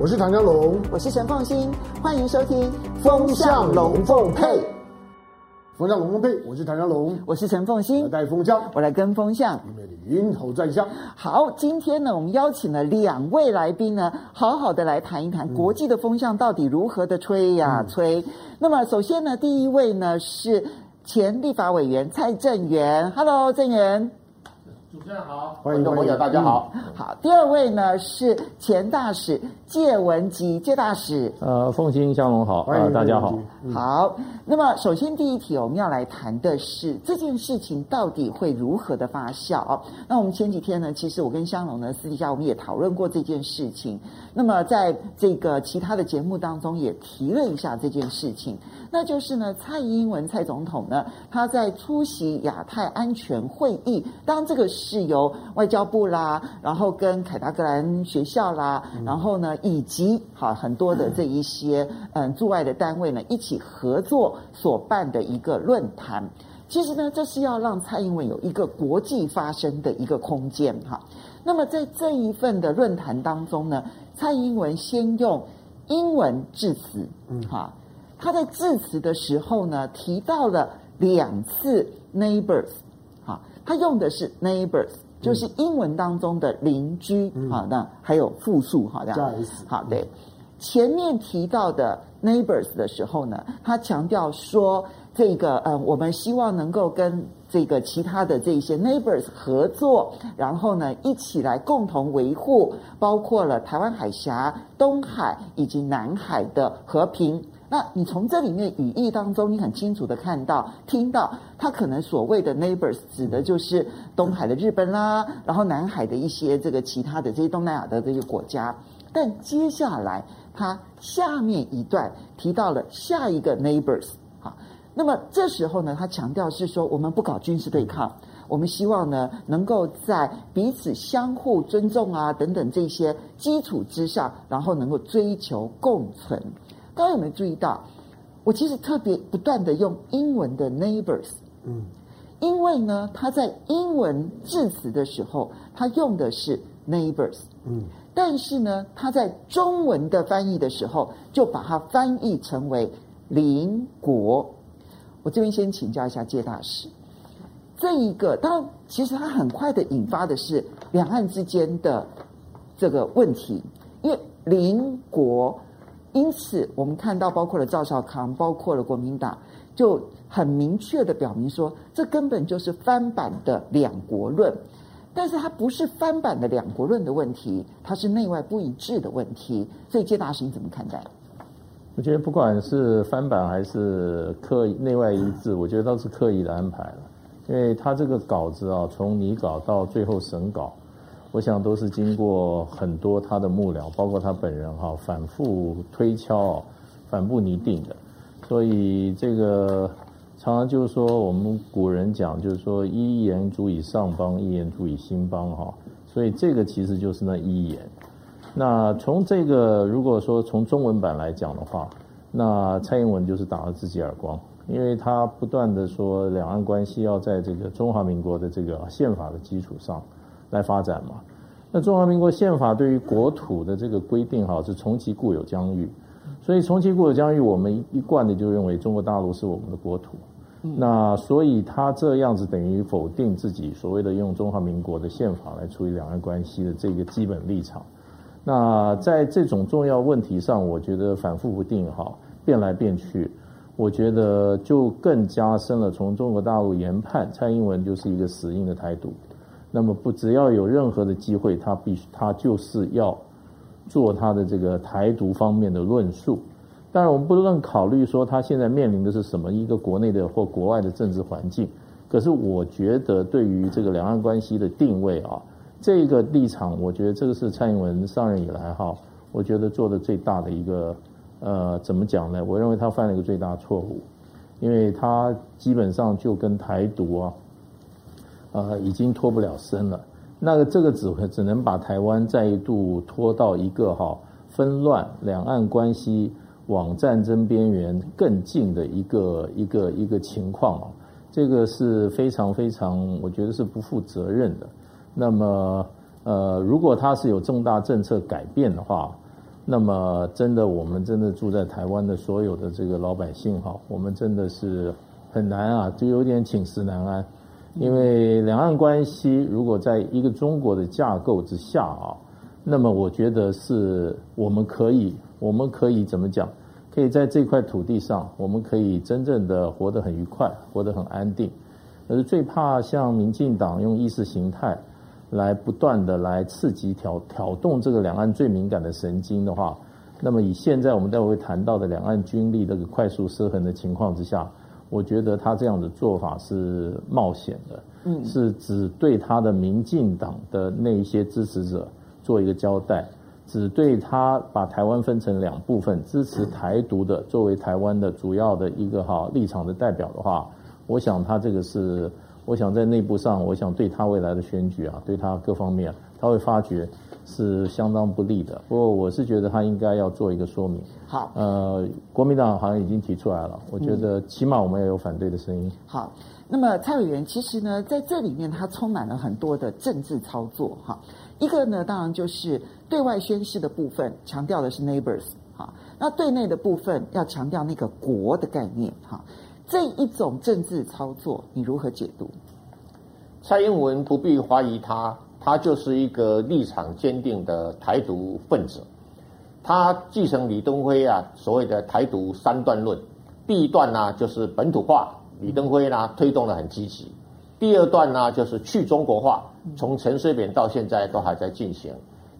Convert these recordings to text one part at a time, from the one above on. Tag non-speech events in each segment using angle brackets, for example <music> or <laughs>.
我是唐江龙，我是陈凤新，欢迎收听《风向龙凤配》。风向龙凤配，我是唐江龙，我是陈凤馨，带风向，我来跟风向，因为你云头转向。好，今天呢，我们邀请了两位来宾呢，好好的来谈一谈国际的风向到底如何的吹呀、嗯、吹。那么，首先呢，第一位呢是前立法委员蔡正元，Hello，正元。主持人好，欢迎各位朋友，大家好。好，第二位呢是前大使介文吉，介大使。呃，凤馨、湘龙好，欢迎大家好。好，那么首先第一题，我们要来谈的是这件事情到底会如何的发酵。那我们前几天呢，其实我跟香龙呢私底下我们也讨论过这件事情。那么在这个其他的节目当中也提了一下这件事情，那就是呢，蔡英文蔡总统呢，他在出席亚太安全会议，当这个。是由外交部啦，然后跟凯达格兰学校啦，然后呢，以及好很多的这一些嗯驻外的单位呢，一起合作所办的一个论坛。其实呢，这是要让蔡英文有一个国际发声的一个空间哈。那么在这一份的论坛当中呢，蔡英文先用英文致辞，嗯哈，他在致辞的时候呢，提到了两次 neighbors。他用的是 neighbors，就是英文当中的邻居，好、嗯，那还有复数，好这样，好对。前面提到的 neighbors 的时候呢，他强调说，这个呃，我们希望能够跟这个其他的这些 neighbors 合作，然后呢，一起来共同维护，包括了台湾海峡、东海以及南海的和平。那你从这里面语义当中，你很清楚的看到、听到，他可能所谓的 neighbors 指的就是东海的日本啦，然后南海的一些这个其他的这些东南亚的这些国家。但接下来他下面一段提到了下一个 neighbors，好，那么这时候呢，他强调是说，我们不搞军事对抗，我们希望呢，能够在彼此相互尊重啊等等这些基础之上，然后能够追求共存。大家有没有注意到？我其实特别不断的用英文的 neighbors，嗯，因为呢，他在英文致辞的时候，他用的是 neighbors，嗯，但是呢，他在中文的翻译的时候，就把它翻译成为邻国。我这边先请教一下介大使，这一个当然，其实它很快的引发的是两岸之间的这个问题，因为邻国。因此，我们看到包括了赵少康，包括了国民党，就很明确的表明说，这根本就是翻版的两国论。但是它不是翻版的两国论的问题，它是内外不一致的问题。所以，介大使你怎么看待？我觉得不管是翻版还是刻意内外一致，我觉得都是刻意的安排了。因为他这个稿子啊，从拟稿到最后审稿。我想都是经过很多他的幕僚，包括他本人哈，反复推敲、反复拟定的。所以这个常常就是说，我们古人讲，就是说一言足以上邦，一言足以兴邦哈。所以这个其实就是那一言。那从这个如果说从中文版来讲的话，那蔡英文就是打了自己耳光，因为他不断的说两岸关系要在这个中华民国的这个宪法的基础上。来发展嘛？那中华民国宪法对于国土的这个规定，哈，是从其固有疆域，所以从其固有疆域，我们一贯的就认为中国大陆是我们的国土。那所以他这样子等于否定自己所谓的用中华民国的宪法来处理两岸关系的这个基本立场。那在这种重要问题上，我觉得反复不定，哈，变来变去，我觉得就更加深了从中国大陆研判蔡英文就是一个死硬的台独。那么不只要有任何的机会，他必须他就是要做他的这个台独方面的论述。当然，我们不能考虑说他现在面临的是什么一个国内的或国外的政治环境。可是，我觉得对于这个两岸关系的定位啊，这个立场，我觉得这个是蔡英文上任以来哈，我觉得做的最大的一个呃，怎么讲呢？我认为他犯了一个最大错误，因为他基本上就跟台独啊。呃，已经脱不了身了。那个这个只会只能把台湾再一度拖到一个哈纷乱、两岸关系往战争边缘更近的一个一个一个情况啊。这个是非常非常，我觉得是不负责任的。那么呃，如果他是有重大政策改变的话，那么真的，我们真的住在台湾的所有的这个老百姓哈，我们真的是很难啊，就有点寝食难安。因为两岸关系如果在一个中国的架构之下啊，那么我觉得是我们可以，我们可以怎么讲？可以在这块土地上，我们可以真正的活得很愉快，活得很安定。可是最怕像民进党用意识形态。来不断的来刺激挑挑动这个两岸最敏感的神经的话，那么以现在我们待会会谈到的两岸军力这个快速失衡的情况之下，我觉得他这样的做法是冒险的，嗯，是只对他的民进党的那一些支持者做一个交代，只对他把台湾分成两部分，支持台独的作为台湾的主要的一个哈立场的代表的话，我想他这个是。我想在内部上，我想对他未来的选举啊，对他各方面，他会发觉是相当不利的。不过我是觉得他应该要做一个说明。好，呃，国民党好像已经提出来了，我觉得起码我们要有反对的声音。好，那么蔡委员其实呢，在这里面他充满了很多的政治操作哈。一个呢，当然就是对外宣示的部分，强调的是 neighbors 哈，那对内的部分要强调那个国的概念哈。这一种政治操作，你如何解读？蔡英文不必怀疑他，他就是一个立场坚定的台独分子。他继承李登辉啊所谓的台独三段论，第一段呢就是本土化，李登辉呢推动得很积极；第二段呢就是去中国化，从陈水扁到现在都还在进行；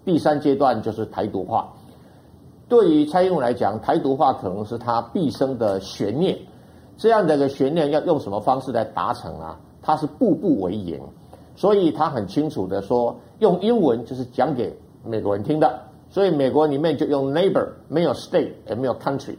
第三阶段就是台独化。对于蔡英文来讲，台独化可能是他毕生的悬念。这样的一个悬念要用什么方式来达成啊？他是步步为营，所以他很清楚的说，用英文就是讲给美国人听的，所以美国里面就用 neighbor，没有 state 也没有 country，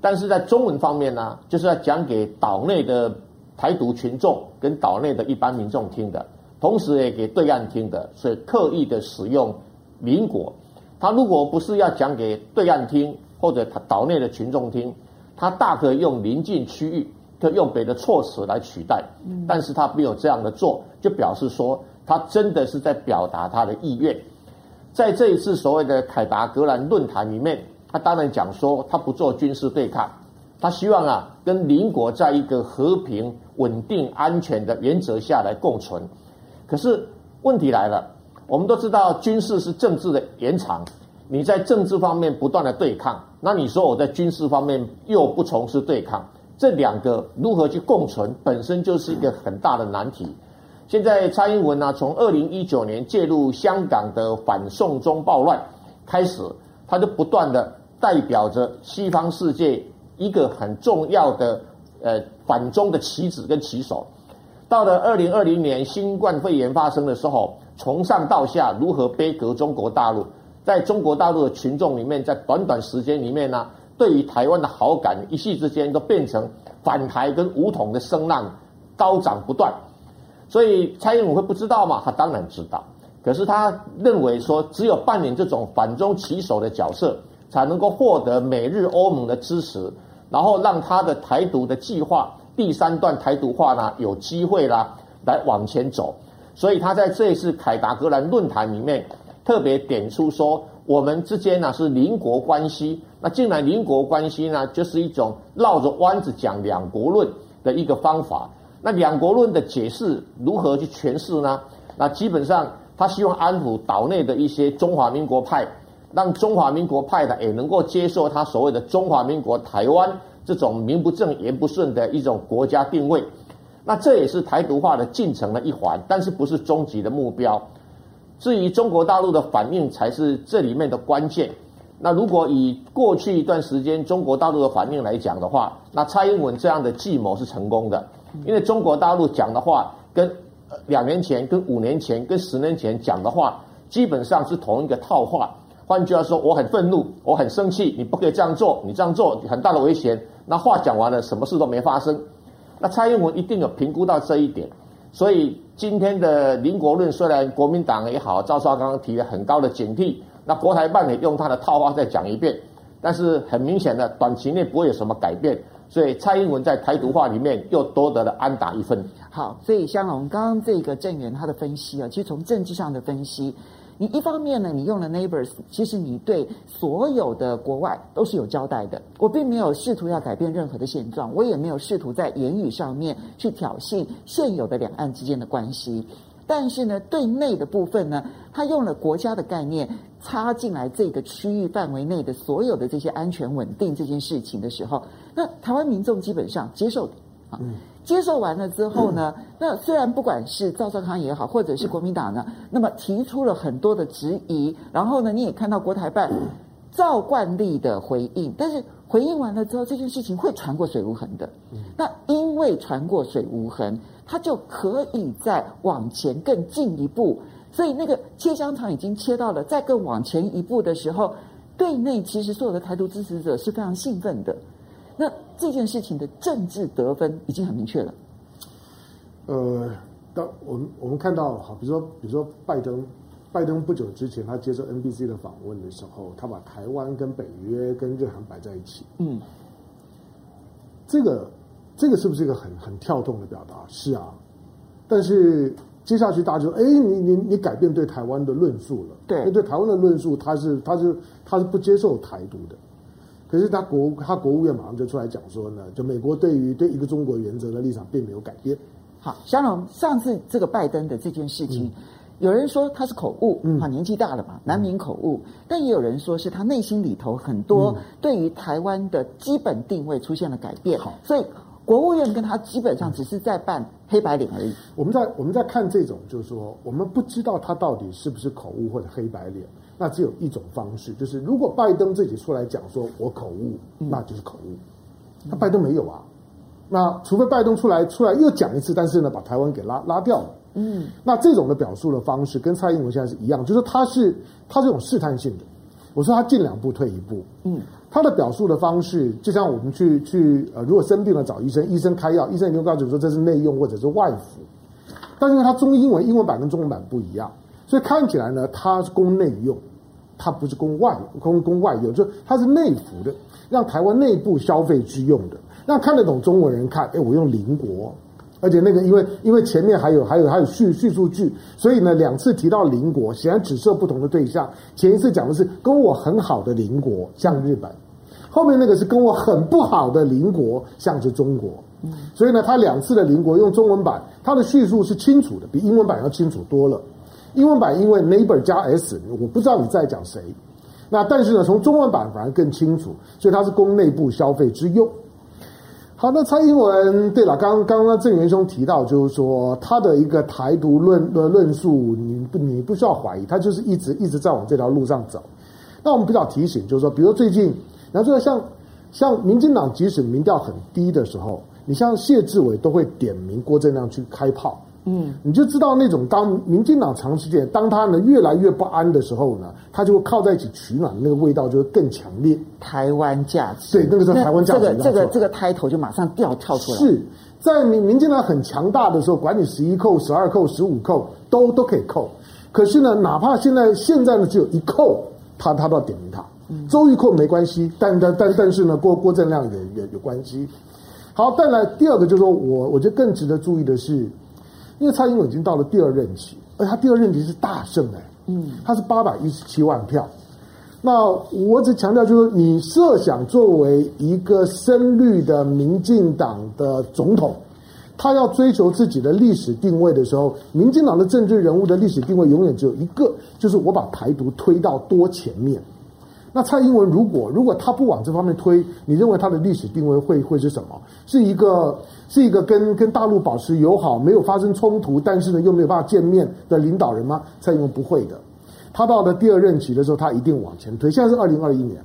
但是在中文方面呢，就是要讲给岛内的台独群众跟岛内的一般民众听的，同时也给对岸听的，所以刻意的使用民国。他如果不是要讲给对岸听，或者他岛内的群众听。他大可以用邻近区域，可以用别的措辞来取代，但是他没有这样的做，就表示说他真的是在表达他的意愿。在这一次所谓的凯达格兰论坛里面，他当然讲说他不做军事对抗，他希望啊跟邻国在一个和平、稳定、安全的原则下来共存。可是问题来了，我们都知道军事是政治的延长。你在政治方面不断的对抗，那你说我在军事方面又不从事对抗，这两个如何去共存，本身就是一个很大的难题。现在蔡英文呢，从二零一九年介入香港的反送中暴乱开始，他就不断的代表着西方世界一个很重要的呃反中的棋子跟棋手。到了二零二零年新冠肺炎发生的时候，从上到下如何杯葛中国大陆。在中国大陆的群众里面，在短短时间里面呢，对于台湾的好感一夕之间都变成反台跟武统的声浪高涨不断。所以蔡英文会不知道吗？他当然知道。可是他认为说，只有扮演这种反中棋手的角色，才能够获得美日欧盟的支持，然后让他的台独的计划第三段台独化呢有机会啦来往前走。所以他在这一次凯达格兰论坛里面。特别点出说，我们之间呢是邻国关系。那既然邻国关系呢，就是一种绕着弯子讲两国论的一个方法。那两国论的解释如何去诠释呢？那基本上他希望安抚岛内的一些中华民国派，让中华民国派的也能够接受他所谓的中华民国台湾这种名不正言不顺的一种国家定位。那这也是台独化的进程的一环，但是不是终极的目标。至于中国大陆的反应才是这里面的关键。那如果以过去一段时间中国大陆的反应来讲的话，那蔡英文这样的计谋是成功的，因为中国大陆讲的话跟两年前、跟五年前、跟十年前讲的话基本上是同一个套话。换句话说，我很愤怒，我很生气，你不可以这样做，你这样做很大的危险。那话讲完了，什么事都没发生。那蔡英文一定有评估到这一点。所以今天的林国论，虽然国民党也好，赵少刚提了很高的警惕，那国台办也用他的套话再讲一遍，但是很明显的，短期内不会有什么改变。所以蔡英文在台独化里面又多得了安打一分。好，所以香龙刚刚这个郑源他的分析啊，其实从政治上的分析，你一方面呢，你用了 neighbors，其实你对所有的国外都是有交代的。我并没有试图要改变任何的现状，我也没有试图在言语上面去挑衅现有的两岸之间的关系。但是呢，对内的部分呢，他用了国家的概念插进来这个区域范围内的所有的这些安全稳定这件事情的时候，那台湾民众基本上接受啊。嗯接受完了之后呢，那虽然不管是赵少康也好，或者是国民党呢，那么提出了很多的质疑，然后呢，你也看到国台办照惯例的回应，但是回应完了之后，这件事情会传过水无痕的。那因为传过水无痕，它就可以再往前更进一步，所以那个切香肠已经切到了再更往前一步的时候，对内其实所有的台独支持者是非常兴奋的。那这件事情的政治得分已经很明确了。呃，当我们我们看到，好，比如说，比如说拜登，拜登不久之前他接受 NBC 的访问的时候，他把台湾跟北约跟日韩摆在一起。嗯，这个这个是不是一个很很跳动的表达？是啊，但是接下去大家就说，哎，你你你改变对台湾的论述了。对，因为对台湾的论述，他是他是他是不接受台独的。可是他国他国务院马上就出来讲说呢，就美国对于对一个中国原则的立场并没有改变。好，香龙上次这个拜登的这件事情，嗯、有人说他是口误，嗯，年纪大了嘛，难免口误，嗯、但也有人说是他内心里头很多对于台湾的基本定位出现了改变。好、嗯，所以国务院跟他基本上只是在扮黑白脸而已。我们在我们在看这种，就是说我们不知道他到底是不是口误或者黑白脸。那只有一种方式，就是如果拜登自己出来讲说我口误，那就是口误。那拜登没有啊，那除非拜登出来出来又讲一次，但是呢，把台湾给拉拉掉了。嗯，那这种的表述的方式跟蔡英文现在是一样，就是他是他这种试探性的。我说他进两步退一步。嗯，他的表述的方式就像我们去去呃，如果生病了找医生，医生开药，医生就告诉你说这是内用或者是外服，但是因为他中英文英文版跟中文版不一样。所以看起来呢，它是供内用，它不是供外供供外用，就它是内服的，让台湾内部消费之用的，让看得懂中文人看，哎，我用邻国，而且那个因为因为前面还有还有还有叙叙述句，所以呢两次提到邻国，显然指涉不同的对象。前一次讲的是跟我很好的邻国，像日本，后面那个是跟我很不好的邻国，像是中国。所以呢，他两次的邻国用中文版，他的叙述是清楚的，比英文版要清楚多了。英文版因为 neighbor 加 s，我不知道你在讲谁。那但是呢，从中文版反而更清楚，所以它是供内部消费之用。好，那蔡英文对了，刚刚刚郑元兄提到，就是说他的一个台独论的论述，你不你不需要怀疑，他就是一直一直在往这条路上走。那我们比较提醒，就是说，比如最近，然后这个像像民进党即使民调很低的时候，你像谢志伟都会点名郭正亮去开炮。嗯，你就知道那种当民进党长时间当他呢越来越不安的时候呢，他就会靠在一起取暖，那个味道就会更强烈。台湾价值，对，那个时候台湾价值，这个这个这个抬头就马上掉跳出来。是在民民进党很强大的时候，管你十一扣、十二扣、十五扣都都可以扣。可是呢，哪怕现在现在呢只有一扣，他他都要点名他。周玉蔻没关系，但但但但是呢，郭郭正亮也也有关系。好，再来第二个就是说我我觉得更值得注意的是。因为蔡英文已经到了第二任期，而他第二任期是大胜哎，嗯，他是八百一十七万票。那我只强调就是，你设想作为一个深绿的民进党的总统，他要追求自己的历史定位的时候，民进党的政治人物的历史定位永远只有一个，就是我把台独推到多前面。那蔡英文如果如果他不往这方面推，你认为他的历史定位会会是什么？是一个是一个跟跟大陆保持友好、没有发生冲突，但是呢又没有办法见面的领导人吗？蔡英文不会的。他到了第二任期的时候，他一定往前推。现在是二零二一年，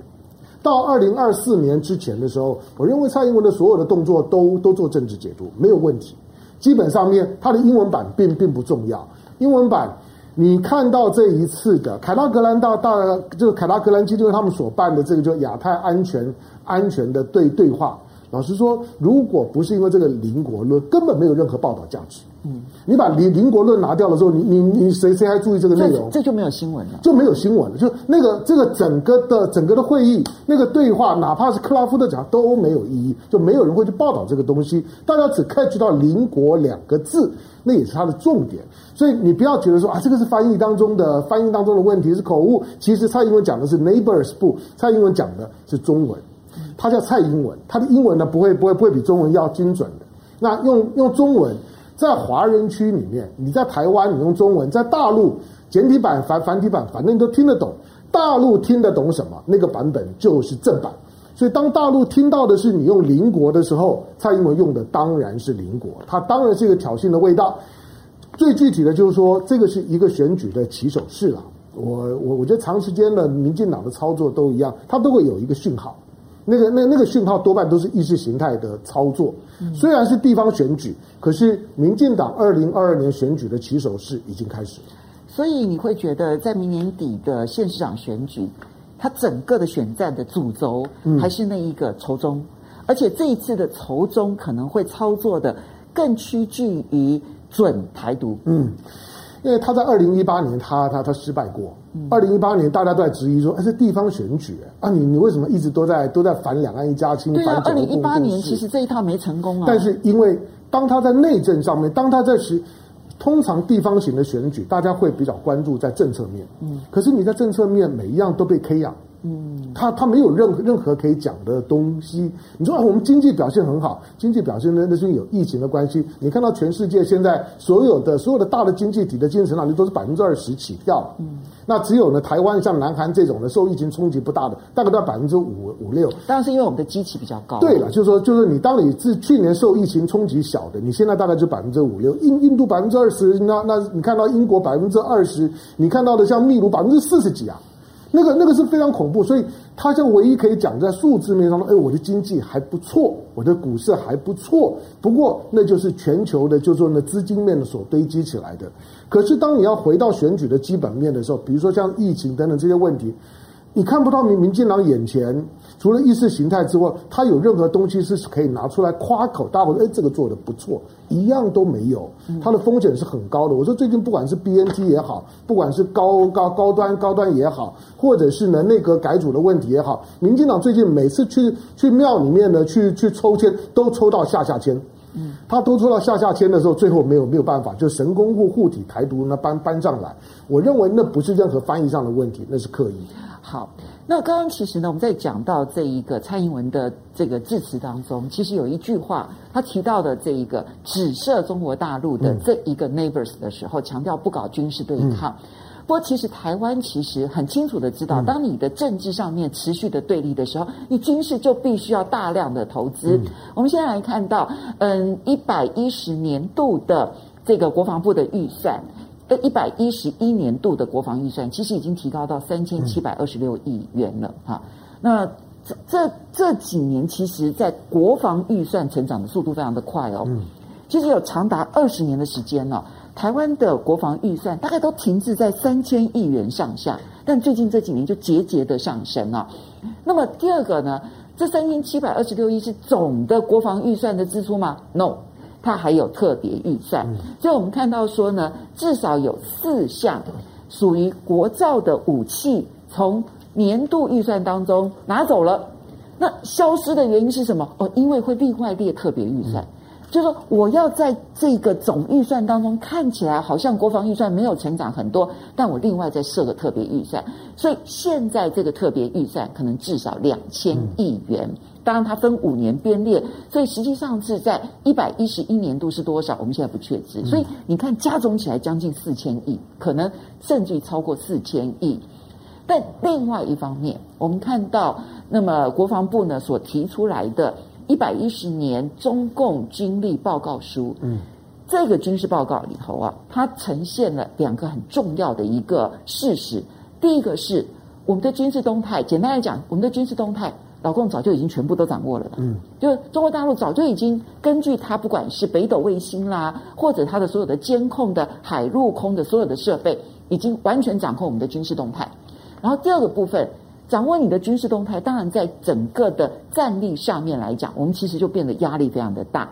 到二零二四年之前的时候，我认为蔡英文的所有的动作都都做政治解读，没有问题。基本上面他的英文版并并不重要，英文版。你看到这一次的凯拉格兰大大这个凯拉格兰基就是他们所办的这个叫亚太安全安全的对对话老实说，如果不是因为这个邻国论，根本没有任何报道价值。嗯，你把邻邻国论拿掉了之后，你你你谁谁还注意这个内容？这就没有新闻了，就没有新闻了。就那个这个整个的整个的会议，那个对话，哪怕是克拉夫特讲都没有意义，就没有人会去报道这个东西。大家只 catch 到“邻国”两个字，那也是它的重点。所以你不要觉得说啊，这个是翻译当中的翻译当中的问题是口误。其实蔡英文讲的是 neighbors 不，蔡英文讲的是中文，他叫蔡英文，他的英文呢不会不会不会比中文要精准的。那用用中文。在华人区里面，你在台湾你用中文，在大陆简体版繁繁体版，反正你都听得懂。大陆听得懂什么，那个版本就是正版。所以当大陆听到的是你用邻国的时候，蔡英文用的当然是邻国，它当然是一个挑衅的味道。最具体的就是说，这个是一个选举的起手式了。我我我觉得长时间的民进党的操作都一样，它都会有一个讯号。那个那那个讯号多半都是意识形态的操作，虽然是地方选举，可是民进党二零二二年选举的起手式已经开始了。所以你会觉得，在明年底的县市长选举，它整个的选战的主轴还是那一个仇中，而且这一次的仇中可能会操作的更趋近于准台独。嗯。因为他在二零一八年他，他他他失败过。二零一八年，大家都在质疑说：“哎，这地方选举啊，你你为什么一直都在都在反两岸一家亲？”对啊，二零一八年其实这一套没成功啊。但是因为当他在内政上面，当他在是通常地方型的选举，大家会比较关注在政策面。嗯，可是你在政策面每一样都被 K 养。嗯，他他没有任何任何可以讲的东西。你说啊，我们经济表现很好，经济表现呢，那是因为有疫情的关系。你看到全世界现在所有的所有的大的经济体的经济成长率都是百分之二十起跳。嗯，那只有呢台湾像南韩这种的受疫情冲击不大的，大概都在百分之五五六。当然是因为我们的基期比较高。对了，就是说，就是你当你是去年受疫情冲击小的，你现在大概就百分之五六。印印度百分之二十，那那你看到英国百分之二十，你看到的像秘鲁百分之四十几啊。那个那个是非常恐怖，所以他就唯一可以讲在数字面上说，哎，我的经济还不错，我的股市还不错。不过那就是全球的，就是说呢资金面所堆积起来的。可是当你要回到选举的基本面的时候，比如说像疫情等等这些问题，你看不到民民进党眼前。除了意识形态之外，他有任何东西是可以拿出来夸口，大伙说哎，这个做的不错，一样都没有。它的风险是很高的。我说最近不管是 BNT 也好，不管是高高高端高端也好，或者是呢内阁改组的问题也好，民进党最近每次去去庙里面呢去去抽签，都抽到下下签。嗯，他都抽到下下签的时候，最后没有没有办法，就神功护护体台独呢搬搬上来。我认为那不是任何翻译上的问题，那是刻意。好。那刚刚其实呢，我们在讲到这一个蔡英文的这个致辞当中，其实有一句话，他提到的这一个指涉中国大陆的这一个 neighbors 的时候，强调不搞军事对抗。不过，其实台湾其实很清楚的知道，当你的政治上面持续的对立的时候，你军事就必须要大量的投资。我们现在来看到，嗯，一百一十年度的这个国防部的预算。一百一十一年度的国防预算其实已经提高到三千七百二十六亿元了哈。那这这这几年，其实在国防预算成长的速度非常的快哦。其实有长达二十年的时间了，台湾的国防预算大概都停滞在三千亿元上下，但最近这几年就节节的上升了。那么第二个呢，这三千七百二十六亿是总的国防预算的支出吗？No。它还有特别预算，所以我们看到说呢，至少有四项属于国造的武器从年度预算当中拿走了。那消失的原因是什么？哦，因为会另外列特别预算，就是说我要在这个总预算当中看起来好像国防预算没有成长很多，但我另外再设个特别预算，所以现在这个特别预算可能至少两千亿元。当然，它分五年编列，所以实际上是在一百一十一年度是多少？我们现在不确知。所以你看，加总起来将近四千亿，可能甚至于超过四千亿。但另外一方面，我们看到，那么国防部呢所提出来的一百一十年中共军力报告书，嗯，这个军事报告里头啊，它呈现了两个很重要的一个事实。第一个是我们的军事动态，简单来讲，我们的军事动态。老共早就已经全部都掌握了，嗯，就中国大陆早就已经根据它，不管是北斗卫星啦，或者它的所有的监控的海陆空的所有的设备，已经完全掌控我们的军事动态。然后第二个部分，掌握你的军事动态，当然在整个的战力上面来讲，我们其实就变得压力非常的大。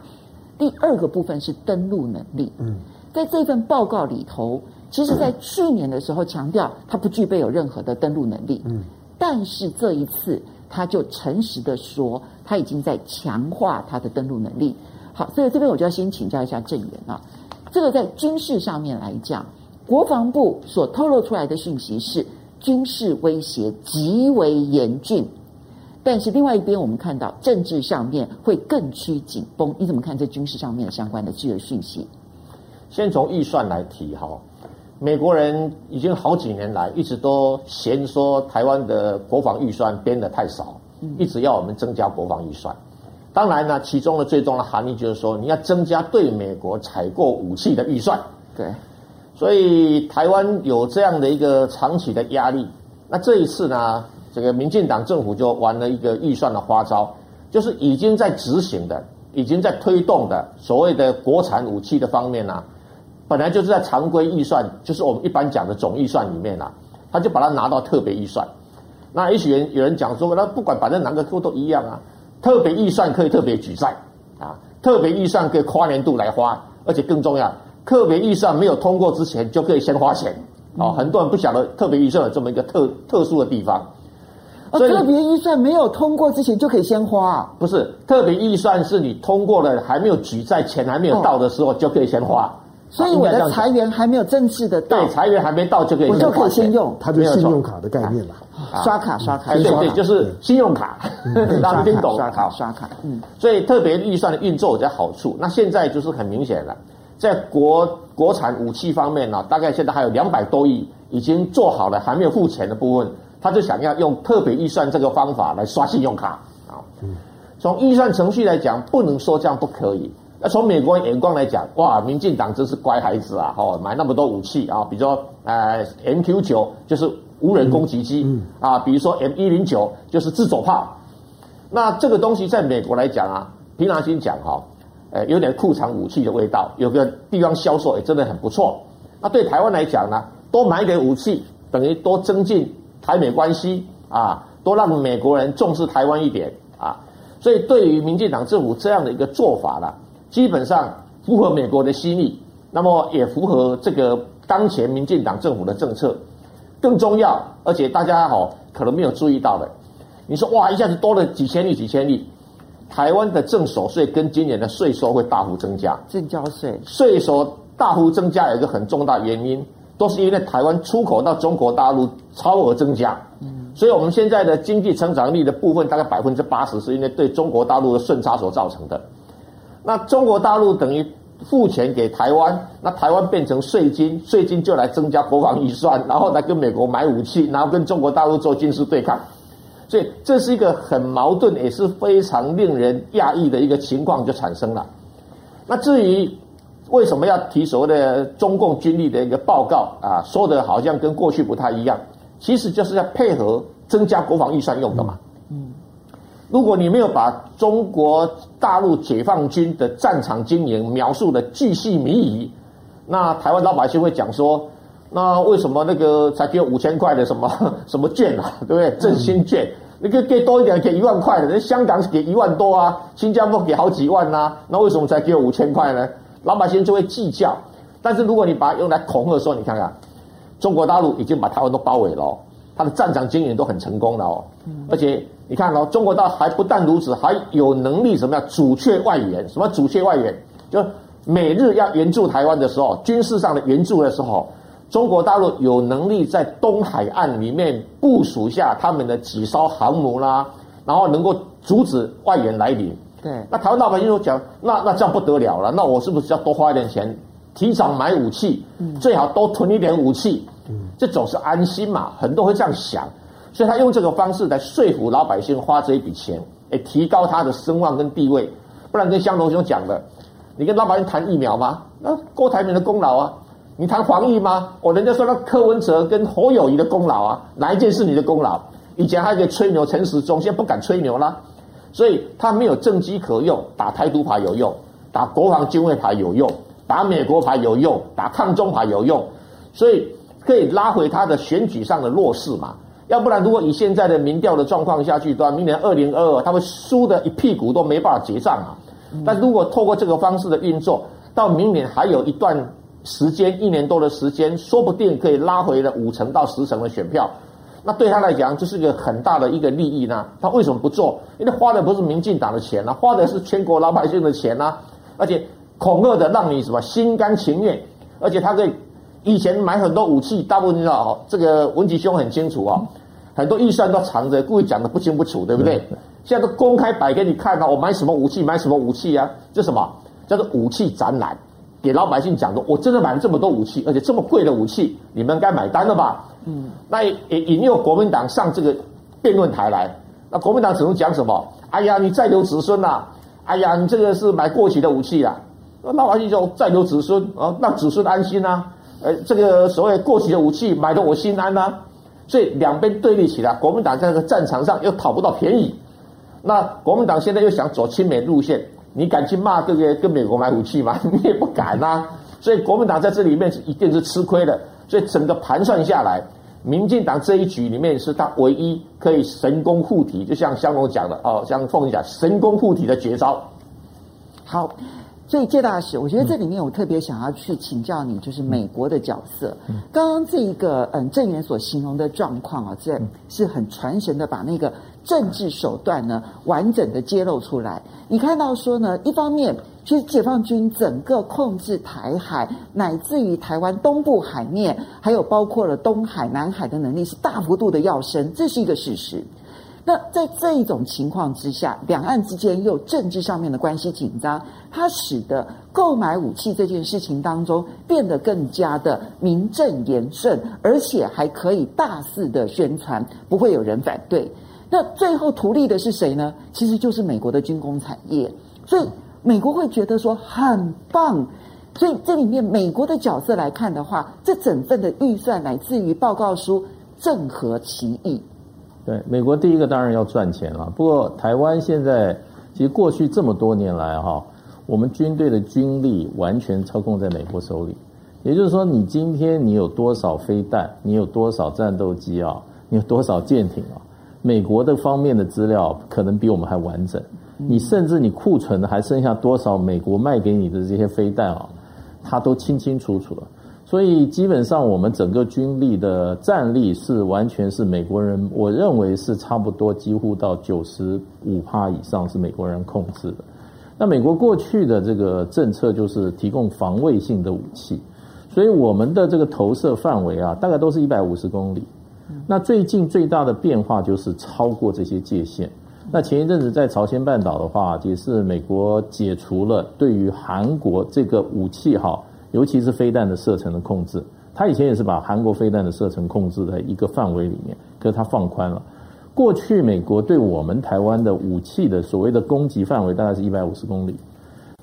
第二个部分是登陆能力。嗯，在这份报告里头，其实在去年的时候强调它不具备有任何的登陆能力。嗯，但是这一次他就诚实的说，他已经在强化他的登陆能力。好，所以这边我就要先请教一下郑源啊，这个在军事上面来讲，国防部所透露出来的讯息是。军事威胁极为严峻，但是另外一边，我们看到政治上面会更趋紧绷。你怎么看这军事上面相关的这个讯息？先从预算来提哈，美国人已经好几年来一直都嫌说台湾的国防预算编得太少，一直要我们增加国防预算。当然呢，其中的最重要的含义就是说，你要增加对美国采购武器的预算。对。所以台湾有这样的一个长期的压力，那这一次呢，这个民进党政府就玩了一个预算的花招，就是已经在执行的、已经在推动的所谓的国产武器的方面呢，本来就是在常规预算，就是我们一般讲的总预算里面啊，他就把它拿到特别预算。那也许人有人讲说，那不管反正哪个都都一样啊，特别预算可以特别举债啊，特别预算可以跨年度来花，而且更重要。特别预算没有通过之前就可以先花钱，哦，很多人不晓得特别预算有这么一个特特殊的地方。所以特别预算没有通过之前就可以先花啊？不是，特别预算是你通过了还没有举债，钱还没有到的时候就可以先花。所以我的财源还没有正式的到，对，财源还没到就可以，我就可以先用，它就是信用卡的概念了，刷卡刷卡，对对，就是信用卡，<laughs> 大家听懂？刷卡刷卡，嗯，所以特别预算的运作有点好处。那现在就是很明显了。在国国产武器方面呢，大概现在还有两百多亿已经做好了，还没有付钱的部分，他就想要用特别预算这个方法来刷信用卡。啊。从预算程序来讲，不能说这样不可以。那从美国眼光来讲，哇，民进党真是乖孩子啊！哦，买那么多武器啊，比如说呃 MQ 九就是无人攻击机啊，比如说 M 一零九就是自走炮。那这个东西在美国来讲啊，平常心讲哈。呃，有点库藏武器的味道，有个地方销售也真的很不错。那对台湾来讲呢，多买一点武器，等于多增进台美关系啊，多让美国人重视台湾一点啊。所以对于民进党政府这样的一个做法呢，基本上符合美国的心意，那么也符合这个当前民进党政府的政策。更重要，而且大家好可能没有注意到的，你说哇，一下子多了几千亿、几千亿。台湾的正所税跟今年的税收会大幅增加，证交税税收大幅增加有一个很重大原因，都是因为台湾出口到中国大陆超额增加，所以我们现在的经济成长率的部分大概百分之八十是因为对中国大陆的顺差所造成的。那中国大陆等于付钱给台湾，那台湾变成税金，税金就来增加国防预算，然后来跟美国买武器，然后跟中国大陆做军事对抗。所以这是一个很矛盾，也是非常令人讶异的一个情况就产生了。那至于为什么要提所谓的中共军力的一个报告啊，说的好像跟过去不太一样，其实就是要配合增加国防预算用的嘛。嗯，如果你没有把中国大陆解放军的战场经营描述的巨细靡遗，那台湾老百姓会讲说。那为什么那个才给五千块的什么 <laughs> 什么券啊，对不对？振兴券，那个给多一点，给一万块的，那香港是给一万多啊，新加坡给好几万呐、啊，那为什么才给我五千块呢？老百姓就会计较。但是如果你把它用来恐吓的时候，你看看，中国大陆已经把台湾都包围了、哦，他的战场经营都很成功了哦。而且你看哦，中国大陆还不但如此，还有能力什么呀？阻却外援，什么阻却外援？就美日要援助台湾的时候，军事上的援助的时候。中国大陆有能力在东海岸里面部署下他们的几艘航母啦，然后能够阻止外援来临。对，那台湾老百姓就讲，那那这样不得了了，那我是不是要多花一点钱，提早买武器，最好多囤一点武器，这总是安心嘛。很多人会这样想，所以他用这个方式来说服老百姓花这一笔钱，诶，提高他的声望跟地位。不然跟香龙兄讲的，你跟老百姓谈疫苗吗？那郭台铭的功劳啊。你谈防疫吗？我人家说那柯文哲跟侯友宜的功劳啊，哪一件是你的功劳？以前还可以吹牛陈时中，现在不敢吹牛了。所以他没有政绩可用，打台独牌有用，打国防军卫牌有用，打美国牌有用，打抗中牌有用，所以可以拉回他的选举上的弱势嘛。要不然如果以现在的民调的状况下去，对吧明年二零二二，他会输的一屁股都没办法结账啊。但如果透过这个方式的运作，到明年还有一段时间，一年多的时间，说不定可以拉回了五成到十成的选票。那对他来讲，这是一个很大的一个利益呢。他为什么不做？因为花的不是民进党的钱啊，花的是全国老百姓的钱啊。而且恐吓的让你什么心甘情愿，而且他可以以前买很多武器，大部分你知道哦，这个文吉兄很清楚啊、哦，很多预算都藏着，故意讲的不清不楚，对不对？现在都公开摆给你看啊，我买什么武器，买什么武器啊？这什么叫做武器展览？给老百姓讲的，我真的买了这么多武器，而且这么贵的武器，你们该买单了吧？嗯，那也引诱国民党上这个辩论台来，那国民党只能讲什么？哎呀，你再留子孙呐、啊！哎呀，你这个是买过期的武器啊！那老百姓就再留子孙啊，让子孙安心啊！呃，这个所谓过期的武器买的我心安呐、所以两边对立起来，国民党在这个战场上又讨不到便宜。那国民党现在又想走亲美路线。你敢去骂这个跟美国买武器吗？<laughs> 你也不敢啊！所以国民党在这里面一定是吃亏的。所以整个盘算下来，民进党这一局里面是他唯一可以神功护体，就像香龙讲的哦，像凤仪讲神功护体的绝招。好。所以，介大使，我觉得这里面我特别想要去请教你，就是美国的角色。刚刚这一个嗯，郑源所形容的状况啊，这是很传神的，把那个政治手段呢完整的揭露出来。你看到说呢，一方面，其实解放军整个控制台海，乃至于台湾东部海面，还有包括了东海、南海的能力是大幅度的要升，这是一个事实。那在这一种情况之下，两岸之间又政治上面的关系紧张，它使得购买武器这件事情当中变得更加的名正言顺，而且还可以大肆的宣传，不会有人反对。那最后图利的是谁呢？其实就是美国的军工产业，所以美国会觉得说很棒。所以这里面美国的角色来看的话，这整份的预算来自于报告书，正合其意。对，美国第一个当然要赚钱了。不过台湾现在其实过去这么多年来哈，我们军队的军力完全操控在美国手里。也就是说，你今天你有多少飞弹，你有多少战斗机啊，你有多少舰艇啊，美国的方面的资料可能比我们还完整。你甚至你库存的还剩下多少美国卖给你的这些飞弹啊，他都清清楚楚了。所以基本上，我们整个军力的战力是完全是美国人，我认为是差不多几乎到九十五趴以上是美国人控制的。那美国过去的这个政策就是提供防卫性的武器，所以我们的这个投射范围啊，大概都是一百五十公里。那最近最大的变化就是超过这些界限。那前一阵子在朝鲜半岛的话，也是美国解除了对于韩国这个武器哈。尤其是飞弹的射程的控制，他以前也是把韩国飞弹的射程控制在一个范围里面，可是他放宽了。过去美国对我们台湾的武器的所谓的攻击范围大概是一百五十公里，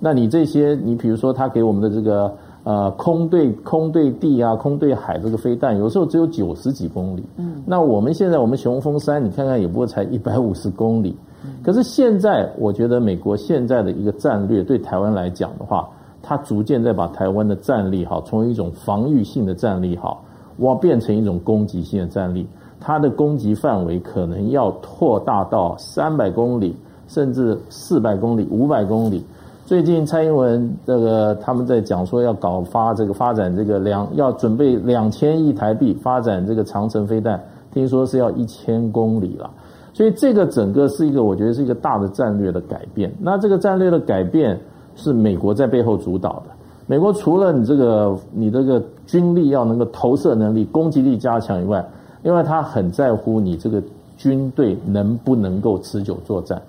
那你这些，你比如说他给我们的这个呃空对空对地啊、空对海这个飞弹，有时候只有九十几公里。嗯，那我们现在我们雄风三，你看看也不过才一百五十公里。可是现在我觉得美国现在的一个战略对台湾来讲的话。他逐渐在把台湾的战力哈，从一种防御性的战力哈，哇，变成一种攻击性的战力。它的攻击范围可能要扩大到三百公里，甚至四百公里、五百公里。最近蔡英文这个他们在讲说要搞发这个发展这个两要准备两千亿台币发展这个长城飞弹，听说是要一千公里了。所以这个整个是一个我觉得是一个大的战略的改变。那这个战略的改变。是美国在背后主导的。美国除了你这个你这个军力要能够投射能力、攻击力加强以外，另外他很在乎你这个军队能不能够持久作战。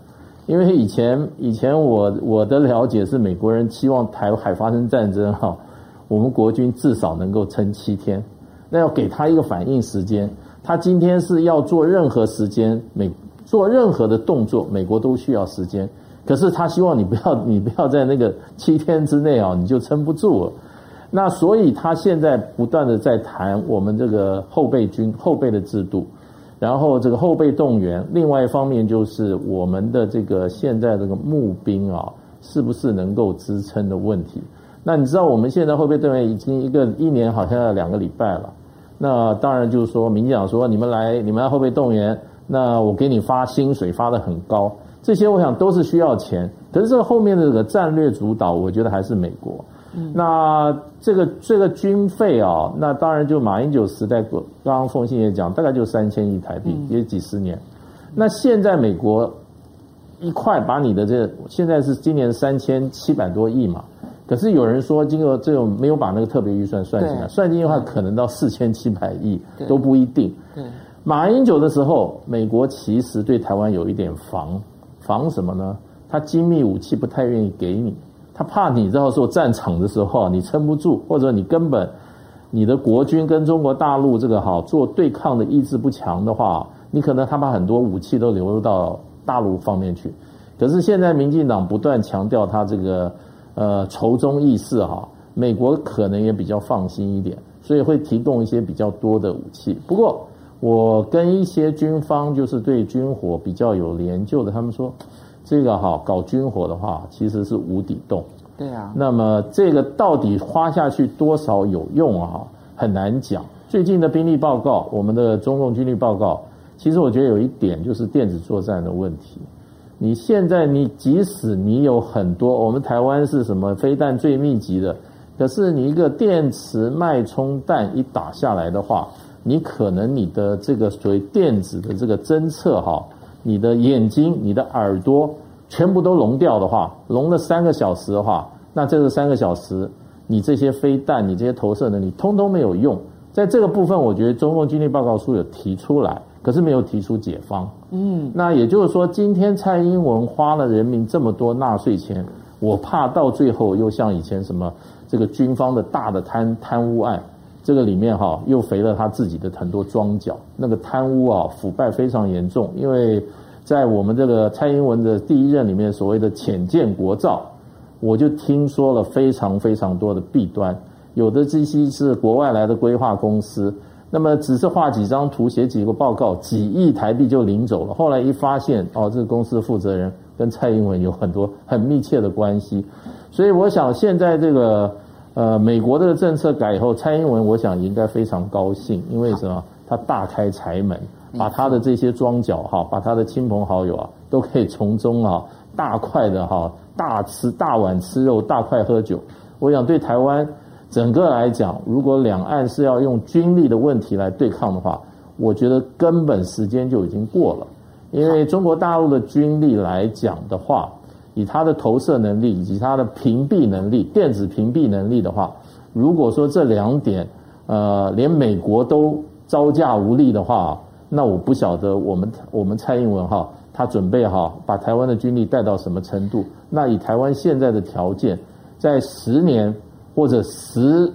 因为以前以前我我的了解是，美国人期望台海发生战争哈，我们国军至少能够撑七天，那要给他一个反应时间。他今天是要做任何时间，美做任何的动作，美国都需要时间。可是他希望你不要，<laughs> 你不要在那个七天之内啊，你就撑不住了。那所以他现在不断的在谈我们这个后备军后备的制度，然后这个后备动员。另外一方面就是我们的这个现在这个募兵啊，是不是能够支撑的问题？那你知道我们现在后备动员已经一个一年好像要两个礼拜了。那当然就是说，民进党说你们来，你们来后备动员，那我给你发薪水发得很高，这些我想都是需要钱。可是这个后面的这个战略主导，我觉得还是美国。嗯、那这个这个军费啊，那当然就马英九时代，刚刚凤馨也讲，大概就三千亿台币，也几十年。那现在美国一块把你的这个，现在是今年三千七百多亿嘛。可是有人说，经过这种没有把那个特别预算算进来，算进去的话，可能到四千七百亿都不一定。马英九的时候，美国其实对台湾有一点防防什么呢？他精密武器不太愿意给你，他怕你到时候战场的时候你撑不住，或者你根本你的国军跟中国大陆这个哈做对抗的意志不强的话，你可能他把很多武器都流入到大陆方面去。可是现在民进党不断强调他这个。呃，仇中意识哈，美国可能也比较放心一点，所以会提供一些比较多的武器。不过，我跟一些军方就是对军火比较有研究的，他们说，这个哈搞军火的话，其实是无底洞。对啊。那么这个到底花下去多少有用啊？很难讲。最近的兵力报告，我们的中共军力报告，其实我觉得有一点就是电子作战的问题。你现在，你即使你有很多，我们台湾是什么飞弹最密集的，可是你一个电磁脉冲弹一打下来的话，你可能你的这个所谓电子的这个侦测哈，你的眼睛、你的耳朵全部都聋掉的话，聋了三个小时的话，那这个三个小时，你这些飞弹、你这些投射能力通通没有用。在这个部分，我觉得中共军力报告书有提出来。可是没有提出解方，嗯，那也就是说，今天蔡英文花了人民这么多纳税钱，我怕到最后又像以前什么这个军方的大的贪贪污案，这个里面哈又肥了他自己的很多庄脚，那个贪污啊腐败非常严重，因为在我们这个蔡英文的第一任里面所谓的浅见国造，我就听说了非常非常多的弊端，有的这些是国外来的规划公司。那么只是画几张图、写几个报告，几亿台币就领走了。后来一发现，哦，这个公司负责人跟蔡英文有很多很密切的关系。所以我想，现在这个呃美国的政策改以后，蔡英文我想应该非常高兴，因为什么？他大开财门，把他的这些庄脚哈，把他的亲朋好友啊，<laughs> 都可以从中啊大块的哈大吃大碗吃肉，大块喝酒。我想对台湾。整个来讲，如果两岸是要用军力的问题来对抗的话，我觉得根本时间就已经过了。因为中国大陆的军力来讲的话，以它的投射能力以及它的屏蔽能力、电子屏蔽能力的话，如果说这两点，呃，连美国都招架无力的话，那我不晓得我们我们蔡英文哈，他准备哈把台湾的军力带到什么程度？那以台湾现在的条件，在十年。或者十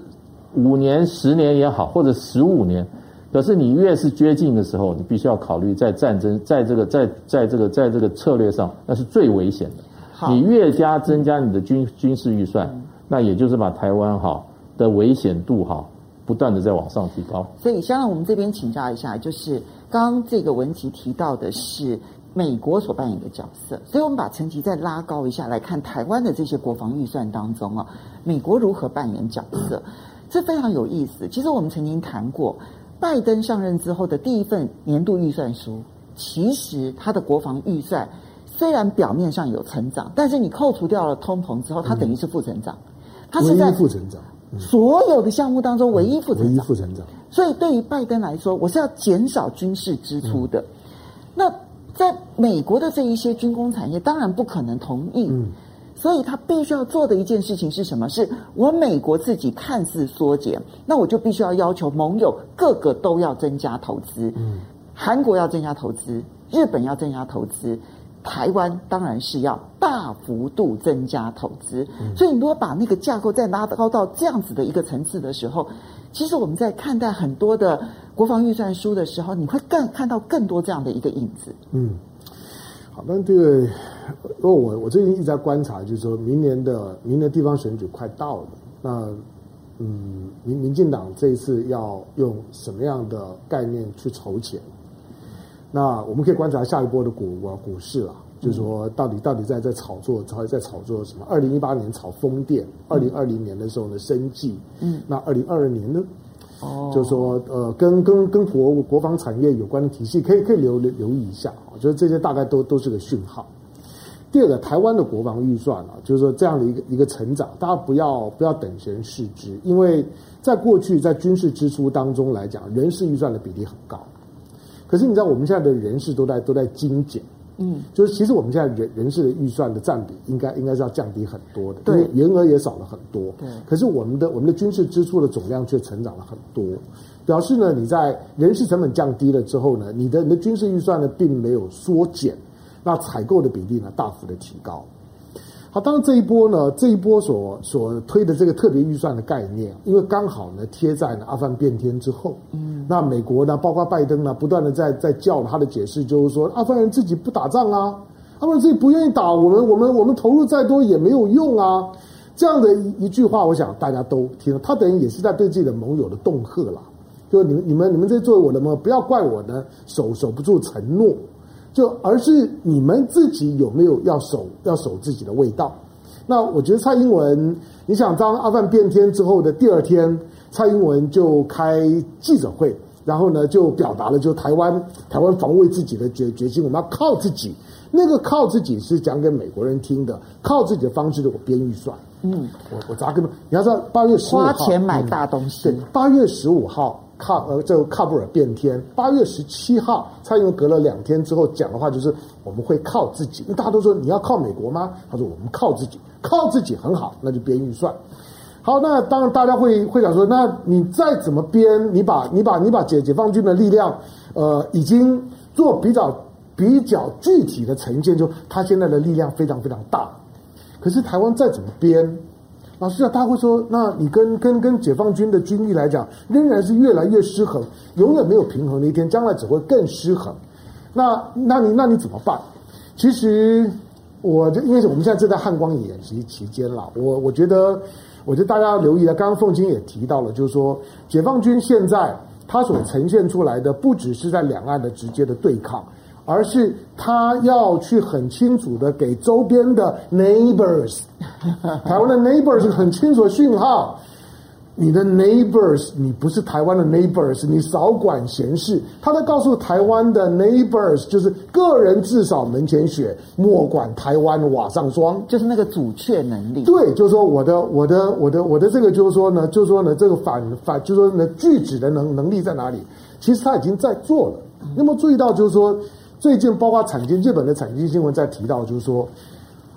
五年、十年也好，或者十五年，可是你越是接近的时候，你必须要考虑在战争，在这个在在这个在这个策略上，那是最危险的。你越加增加你的军军事预算，那也就是把台湾哈的危险度哈不断的在往上提高。所以，先让我们这边请教一下，就是刚刚这个文集提到的是。美国所扮演的角色，所以我们把层级再拉高一下来看台湾的这些国防预算当中啊，美国如何扮演角色，这非常有意思。其实我们曾经谈过，拜登上任之后的第一份年度预算书，其实他的国防预算虽然表面上有成长，但是你扣除掉了通膨之后，它等于是负成长。它是在负成长，所有的项目当中唯一负成长。唯一负成长。所以对于拜登来说，我是要减少军事支出的。那在美国的这一些军工产业当然不可能同意，嗯，所以他必须要做的一件事情是什么？是我美国自己看似缩减，那我就必须要要求盟友各个都要增加投资，嗯，韩国要增加投资，日本要增加投资，台湾当然是要大幅度增加投资。所以你如果把那个架构再拉高到这样子的一个层次的时候，其实我们在看待很多的。国防预算书的时候，你会更看到更多这样的一个影子。嗯，好，那这个，因为我我最近一直在观察，就是说明年的明年地方选举快到了，那嗯，民民进党这一次要用什么样的概念去筹钱？那我们可以观察下一波的股啊股市啊，就是说到底到底在在炒作，在在炒作什么？二零一八年炒风电，二零二零年的时候呢，生计，嗯，那二零二二年呢？哦，就是说呃，跟跟跟国国防产业有关的体系，可以可以留留留意一下。我觉得这些大概都都是个讯号。第二个，台湾的国防预算啊，就是说这样的一个一个成长，大家不要不要等闲视之，因为在过去在军事支出当中来讲，人事预算的比例很高。可是你知道，我们现在的人事都在都在精简。嗯，就是其实我们现在人人事的预算的占比应该应该是要降低很多的，对，员额也少了很多。对，可是我们的我们的军事支出的总量却成长了很多，表示呢，你在人事成本降低了之后呢，你的你的军事预算呢并没有缩减，那采购的比例呢大幅的提高。好，当然这一波呢，这一波所所推的这个特别预算的概念，因为刚好呢贴在呢阿富汗变天之后，嗯，那美国呢，包括拜登呢，不断的在在叫他的解释，就是说阿富汗人自己不打仗啊，他们自己不愿意打，我们我们我们投入再多也没有用啊，这样的一一句话，我想大家都听了，他等于也是在对自己的盟友的恫吓了，就你们你们你们这作为我的盟友，不要怪我呢守守不住承诺。就而是你们自己有没有要守要守自己的味道？那我觉得蔡英文，你想当阿富汗变天之后的第二天，蔡英文就开记者会，然后呢就表达了就台湾台湾防卫自己的决决心，我们要靠自己。那个靠自己是讲给美国人听的，靠自己的方式就我编预算。嗯，我我砸根本你要知道八月十五号花钱买大东西。对，八月十五号。喀呃，这个喀布尔变天，八月十七号，蔡英文隔了两天之后讲的话就是我们会靠自己。那大家都说你要靠美国吗？他说我们靠自己，靠自己很好，那就编预算。好，那当然大家会会想说，那你再怎么编，你把你把你把解解放军的力量，呃，已经做比较比较具体的呈现，就他现在的力量非常非常大。可是台湾再怎么编？老师啊，他会说，那你跟跟跟解放军的军力来讲，仍然是越来越失衡，永远没有平衡的一天，将来只会更失衡。那那你那你怎么办？其实，我就因为我们现在正在汉光演习期间了，我我觉得，我觉得大家要留意了。刚刚凤清也提到了，就是说，解放军现在它所呈现出来的，不只是在两岸的直接的对抗。而是他要去很清楚的给周边的 neighbors，<laughs> 台湾的 neighbors 很清楚的讯号，你的 neighbors 你不是台湾的 neighbors，你少管闲事。他在告诉台湾的 neighbors，就是个人至少门前雪，莫管台湾瓦上霜，就是那个阻却能力。对，就是说我的我的我的我的这个就是说呢，就是说呢，这个反反就是说呢，拒止的能能力在哪里？其实他已经在做了。那么注意到就是说。最近包括产经日本的产经新闻在提到，就是说，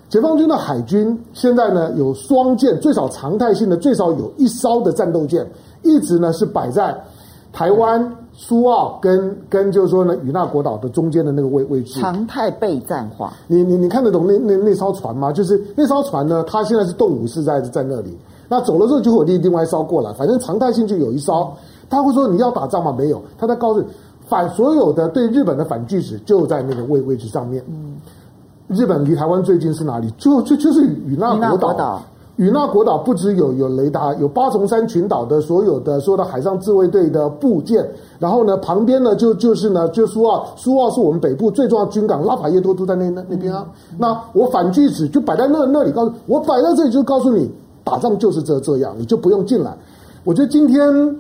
解放军的海军现在呢有双舰，最少常态性的最少有一艘的战斗舰，一直呢是摆在台湾苏澳跟 <laughs> 跟就是说呢与那国岛的中间的那个位位置。常态备战化。你你你看得懂那那那艘船吗？就是那艘船呢，它现在是动武是在在那里，那走了之后就会有另另外一艘过来，反正常态性就有一艘。他会说你要打仗吗？没有，他在告诉你。反所有的对日本的反拒止就在那个位位置上面。嗯，日本离台湾最近是哪里？就就就是与那国岛。与那国岛不只有有雷达，有八重山群岛的所有的所有的海上自卫队的部件。然后呢，旁边呢就就是呢就苏澳，苏澳是我们北部最重要军港，拉法叶多都在那那那边啊。嗯、那我反拒止就摆在那那里，告诉我摆在这里就告诉你，打仗就是这这样，你就不用进来。我觉得今天。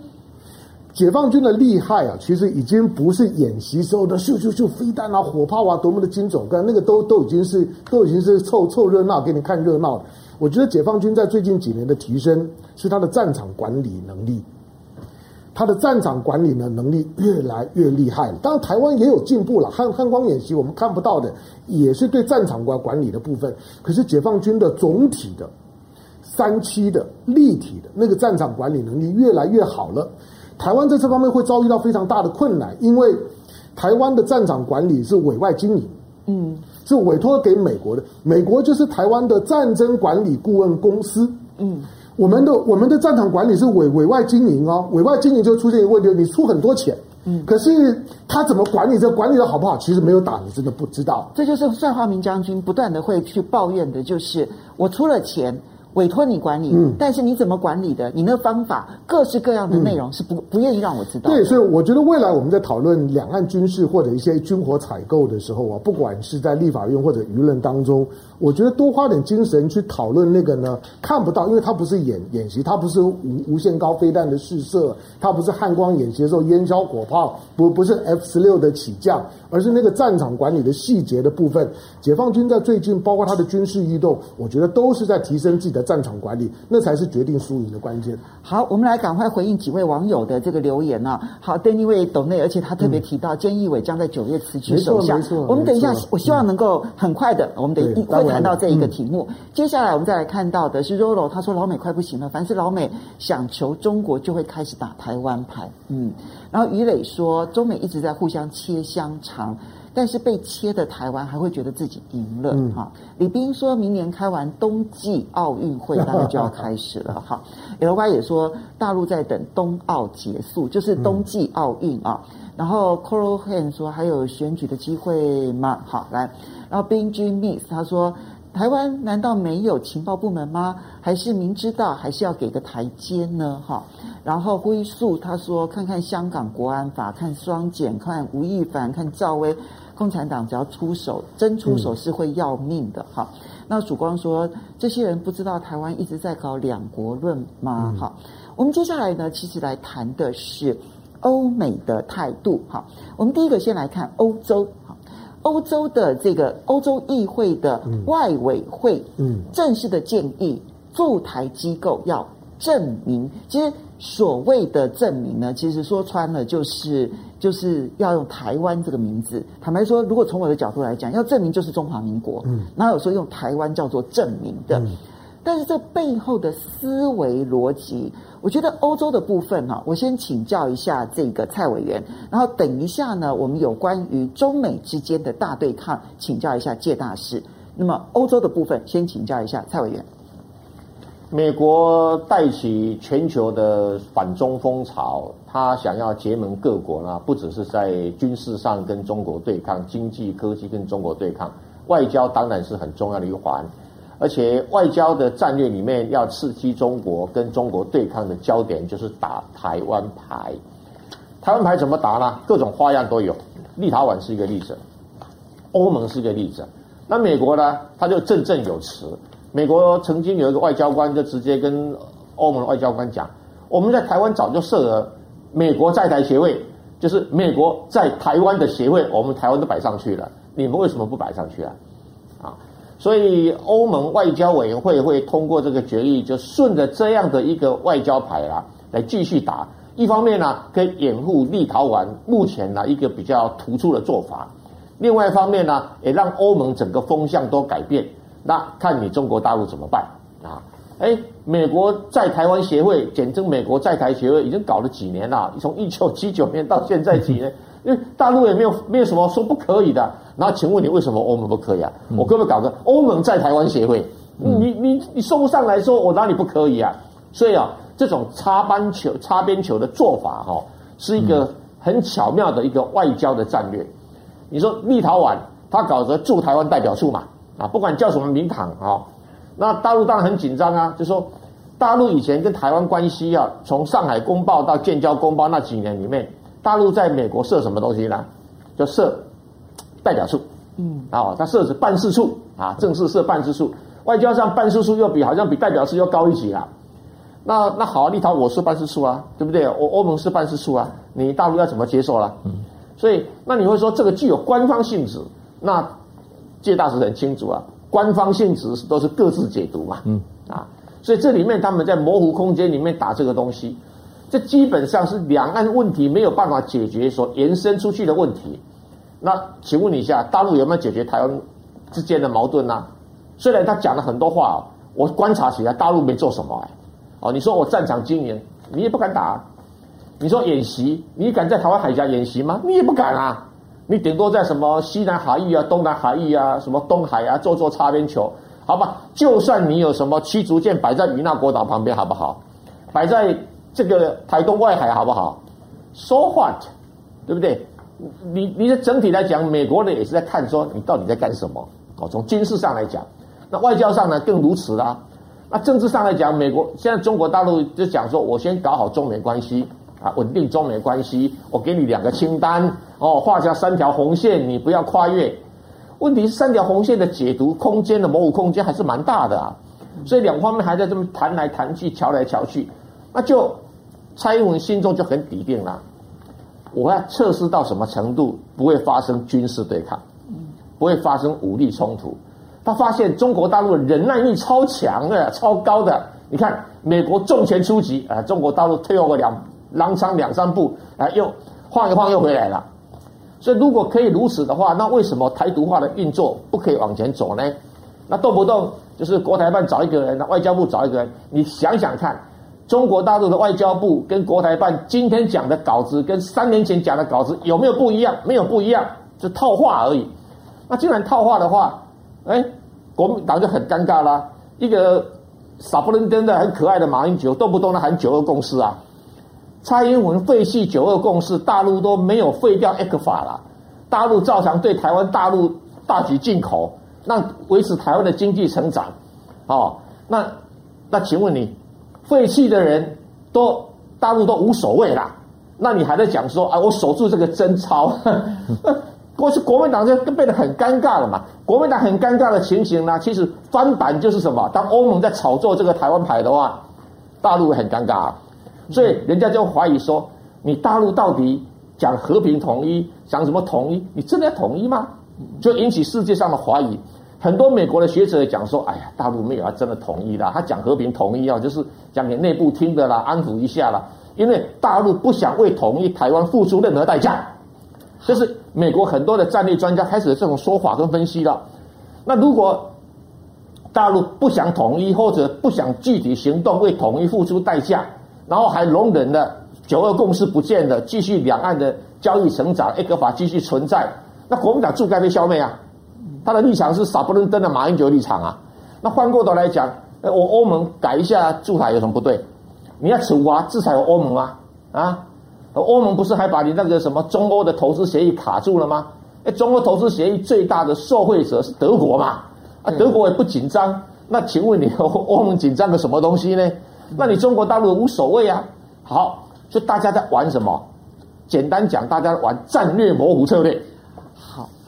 解放军的厉害啊，其实已经不是演习时候的咻咻咻飞弹啊、火炮啊多么的精准，跟那个都都已经是都已经是凑凑热闹给你看热闹。我觉得解放军在最近几年的提升是他的战场管理能力，他的战场管理的能力越来越厉害了。当然，台湾也有进步了。汉汉光演习我们看不到的，也是对战场管管理的部分。可是解放军的总体的三期的立体的那个战场管理能力越来越好了。台湾在这方面会遭遇到非常大的困难，因为台湾的战场管理是委外经营，嗯，是委托给美国的，美国就是台湾的战争管理顾问公司，嗯，我们的我们的战场管理是委委外经营哦，委外经营就出现一个问题，你出很多钱，嗯，可是他怎么管理这管理的好不好，其实没有打，你真的不知道。这就是帅华明将军不断的会去抱怨的，就是我出了钱。委托你管理，嗯，但是你怎么管理的？你那方法各式各样的内容是不、嗯、不愿意让我知道。对，所以我觉得未来我们在讨论两岸军事或者一些军火采购的时候啊，不管是在立法院或者舆论当中，我觉得多花点精神去讨论那个呢，看不到，因为它不是演演习，它不是无无限高飞弹的试射，它不是汉光演习的时候烟硝火炮，不不是 F 十六的起降，而是那个战场管理的细节的部分。解放军在最近包括他的军事异动，我觉得都是在提升自己的。战场管理，那才是决定输赢的关键。好，我们来赶快回应几位网友的这个留言啊。好，Danny 为斗内，而且他特别提到，菅义伟将在九月辞去首相。我们等一下，我希望能够很快的，我们等一会谈到这一个题目。接下来我们再来看到的是 Rolo，他说老美快不行了，凡是老美想求中国，就会开始打台湾牌。嗯，然后于磊说，中美一直在互相切香肠。但是被切的台湾还会觉得自己赢了哈。嗯、李斌说明年开完冬季奥运会，大概就要开始了哈。L Y 也说大陆在等冬奥结束，就是冬季奥运啊。嗯、然后 Coral Han 说还有选举的机会吗？好，来，然后 Benji Miss 他说台湾难道没有情报部门吗？还是明知道还是要给个台阶呢？哈。然后灰素他说看看香港国安法，看双减，看吴亦凡，看赵薇。共产党只要出手，真出手是会要命的。哈、嗯，那曙光说，这些人不知道台湾一直在搞两国论吗？哈、嗯，我们接下来呢，其实来谈的是欧美的态度。哈，我们第一个先来看欧洲。好，欧洲的这个欧洲议会的外委会，嗯，正式的建议驻台机构要证明，其实。所谓的证明呢，其实说穿了就是就是要用台湾这个名字。坦白说，如果从我的角度来讲，要证明就是中华民国。嗯，哪有说用台湾叫做证明的？嗯，但是这背后的思维逻辑，我觉得欧洲的部分哈，我先请教一下这个蔡委员，然后等一下呢，我们有关于中美之间的大对抗，请教一下介大师。那么欧洲的部分，先请教一下蔡委员。美国带起全球的反中风潮，他想要结盟各国呢，不只是在军事上跟中国对抗，经济科技跟中国对抗，外交当然是很重要的一环。而且外交的战略里面，要刺激中国跟中国对抗的焦点就是打台湾牌。台湾牌怎么打呢？各种花样都有。立陶宛是一个例子，欧盟是一个例子。那美国呢？他就振振有词。美国曾经有一个外交官就直接跟欧盟的外交官讲：“我们在台湾早就设了美国在台协会，就是美国在台湾的协会，我们台湾都摆上去了，你们为什么不摆上去啊？”所以欧盟外交委员会会通过这个决议，就顺着这样的一个外交牌啊来继续打。一方面呢，可以掩护立陶宛目前呢一个比较突出的做法；另外一方面呢，也让欧盟整个风向都改变。那看你中国大陆怎么办啊？哎，美国在台湾协会，简称美国在台协会，已经搞了几年了，从一九七九年到现在几年，因为大陆也没有没有什么说不可以的。那请问你为什么欧盟不可以啊？我可不可以搞个欧盟在台湾协会？你你你说不上来说我哪里不可以啊？所以啊，这种擦边球擦边球的做法哈，是一个很巧妙的一个外交的战略。你说立陶宛他搞个驻台湾代表处嘛？啊，不管叫什么名堂啊，那大陆当然很紧张啊。就说大陆以前跟台湾关系啊，从上海公报到建交公报那几年里面，大陆在美国设什么东西呢？就设代表处，嗯，啊，它设置办事处啊，正式设办事处，外交上办事处又比好像比代表处要高一级啊。那那好，立陶我是办事处啊，对不对？我欧盟是办事处啊，你大陆要怎么接受了？嗯，所以那你会说这个具有官方性质，那？介大使很清楚啊，官方性质都是各自解读嘛，嗯啊，所以这里面他们在模糊空间里面打这个东西，这基本上是两岸问题没有办法解决所延伸出去的问题。那请问你一下，大陆有没有解决台湾之间的矛盾呢？虽然他讲了很多话，我观察起来大陆没做什么哎，哦，你说我战场经营，你也不敢打；你说演习，你敢在台湾海峡演习吗？你也不敢啊。你顶多在什么西南海域啊、东南海域啊、什么东海啊做做擦边球，好吧？就算你有什么驱逐舰摆在与那国岛旁边，好不好？摆在这个台东外海，好不好？So what？对不对？你你的整体来讲，美国人也是在看说你到底在干什么？哦，从军事上来讲，那外交上呢更如此啦。那政治上来讲，美国现在中国大陆就讲说，我先搞好中美关系啊，稳定中美关系，我给你两个清单哦，画下三条红线，你不要跨越。问题是三条红线的解读空间的模糊空间还是蛮大的啊，所以两方面还在这么谈来谈去，乔来乔去，那就蔡英文心中就很底定了，我要测试到什么程度不会发生军事对抗，不会发生武力冲突。他发现中国大陆的忍耐力超强的、超高的。你看，美国重拳出击，啊，中国大陆退后个两踉跄两三步，啊，又晃一晃又回来了。所以，如果可以如此的话，那为什么台独化的运作不可以往前走呢？那动不动就是国台办找一个人，那外交部找一个人。你想想看，中国大陆的外交部跟国台办今天讲的稿子，跟三年前讲的稿子有没有不一样？没有不一样，就套话而已。那既然套话的话，哎，国民党就很尴尬啦。一个傻不愣登的、很可爱的马英九，动不动的喊九二共识啊。蔡英文废弃九二共识，大陆都没有废掉 ECFA 了，大陆照常对台湾大陆大举进口，那维持台湾的经济成长，哦，那那请问你，废弃的人都大陆都无所谓啦，那你还在讲说啊，我守住这个贞操，<laughs> 过去国民党就变得很尴尬了嘛，国民党很尴尬的情形呢，其实翻版就是什么，当欧盟在炒作这个台湾牌的话，大陆很尴尬。所以人家就怀疑说，你大陆到底讲和平统一，讲什么统一？你真的要统一吗？就引起世界上的怀疑。很多美国的学者讲说，哎呀，大陆没有要真的统一的，他讲和平统一啊，就是讲给内部听的啦，安抚一下啦。因为大陆不想为统一台湾付出任何代价。这是美国很多的战略专家开始的这种说法跟分析了。那如果大陆不想统一，或者不想具体行动为统一付出代价，然后还容忍了九二共识不见了，继续两岸的交易成长，ECFA 继续存在。那国民党就该被消灭啊！他的立场是傻不愣登的马英九立场啊。那换过头来讲，我欧盟改一下驻台有什么不对？你要处罚制裁欧盟啊？啊？欧盟不是还把你那个什么中欧的投资协议卡住了吗？哎，中欧投资协议最大的受惠者是德国嘛？啊，德国也不紧张。那请问你 <laughs> 欧盟紧张个什么东西呢？那你中国大陆无所谓啊？好，就大家在玩什么？简单讲，大家玩战略模糊策略。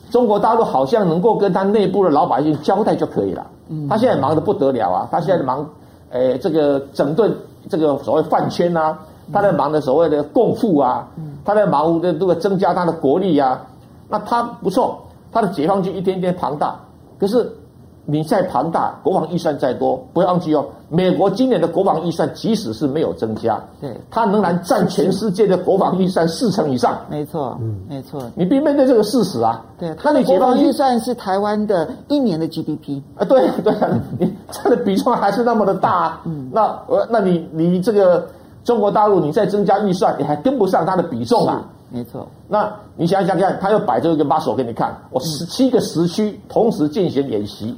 好，中国大陆好像能够跟他内部的老百姓交代就可以了。嗯，他现在忙得不得了啊！他现在忙，诶，这个整顿这个所谓饭圈啊，他在忙的所谓的共富啊，他在忙的这个增加他的国力啊。那他不错，他的解放军一天天庞大，可是。你再庞大，国防预算再多，不要忘记哦。美国今年的国防预算即使是没有增加，对，它仍然占全世界的国防预算四成以上。没错，嗯，没错。你必须面对这个事实啊。对，它的国防预算是台湾的一年的 GDP 啊。对对，你占的比重还是那么的大。嗯，那呃，那你你这个中国大陆，你再增加预算，你还跟不上它的比重啊。没错，那你想想看，他又摆这个 muscle 给你看，我十七个时区同时进行演习。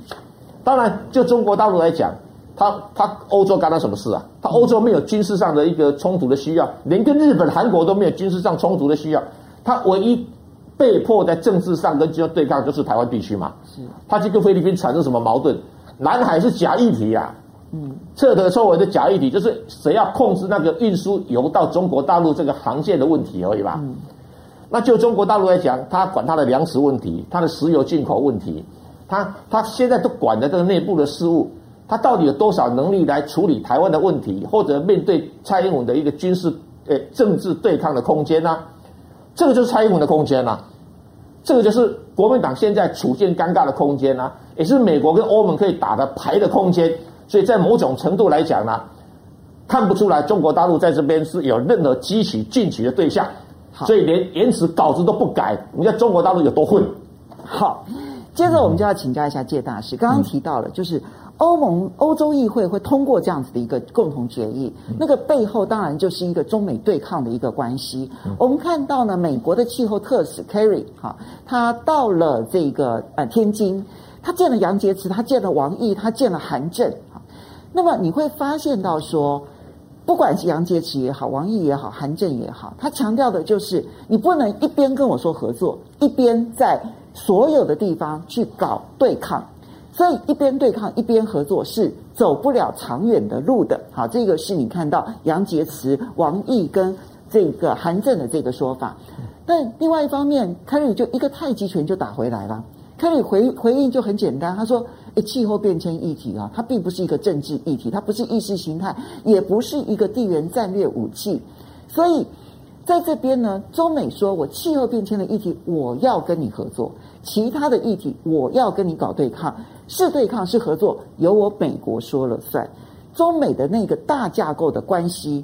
当然，就中国大陆来讲，他他欧洲干他什么事啊？他欧洲没有军事上的一个冲突的需要，连跟日本、韩国都没有军事上冲突的需要。他唯一被迫在政治上跟军对抗，就是台湾地区嘛。是，他去跟菲律宾产生什么矛盾？南海是假议题啊。嗯，彻头彻尾的假议题，就是谁要控制那个运输油到中国大陆这个航线的问题而已吧。嗯，那就中国大陆来讲，他管他的粮食问题，他的石油进口问题，他他现在都管的这个内部的事务，他到底有多少能力来处理台湾的问题，或者面对蔡英文的一个军事呃政治对抗的空间呢？这个就是蔡英文的空间呐，这个就是国民党现在处境尴尬的空间呐，也是美国跟欧盟可以打的牌的空间。所以在某种程度来讲呢，看不出来中国大陆在这边是有任何激起进取的对象，所以连言辞稿子都不改。你看中国大陆有多混？好，接着我们就要请教一下介大使，刚刚提到了，就是欧盟欧洲议会会通过这样子的一个共同决议，那个背后当然就是一个中美对抗的一个关系。我们看到呢，美国的气候特使 Kerry 哈，他到了这个呃天津，他见了杨洁篪，他见了王毅，他见了韩正。那么你会发现到说，不管是杨洁篪也好，王毅也好，韩正也好，他强调的就是你不能一边跟我说合作，一边在所有的地方去搞对抗。所以一边对抗一边合作是走不了长远的路的。好，这个是你看到杨洁篪、王毅跟这个韩正的这个说法。但另外一方面凯里就一个太极拳就打回来了。凯里回回应就很简单，他说：“诶，气候变迁议题啊，它并不是一个政治议题，它不是意识形态，也不是一个地缘战略武器。所以在这边呢，中美说我气候变迁的议题我要跟你合作，其他的议题我要跟你搞对抗。”是对抗是合作，由我美国说了算。中美的那个大架构的关系，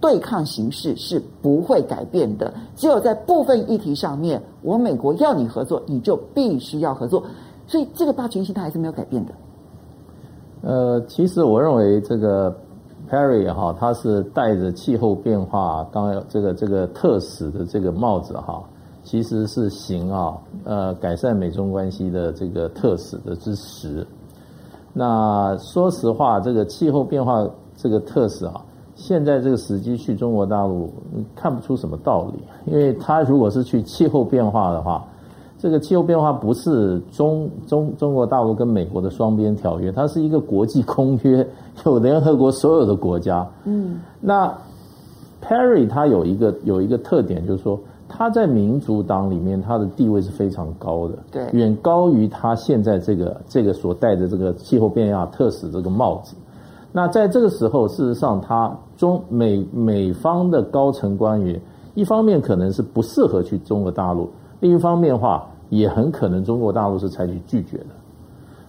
对抗形式是不会改变的。只有在部分议题上面，我美国要你合作，你就必须要合作。所以这个霸权心态还是没有改变的。呃，其实我认为这个 Perry 哈，他是戴着气候变化刚这个这个特使的这个帽子哈。其实是行啊，呃，改善美中关系的这个特使的之实。那说实话，这个气候变化这个特使啊，现在这个时机去中国大陆，看不出什么道理。因为他如果是去气候变化的话，这个气候变化不是中中中国大陆跟美国的双边条约，它是一个国际公约，<laughs> 有联合国所有的国家。嗯，那 Perry 他有一个有一个特点，就是说。他在民主党里面，他的地位是非常高的，对，远高于他现在这个这个所戴的这个气候变化特使这个帽子。那在这个时候，事实上，他中美美方的高层官员，一方面可能是不适合去中国大陆，另一方面的话，也很可能中国大陆是采取拒绝的。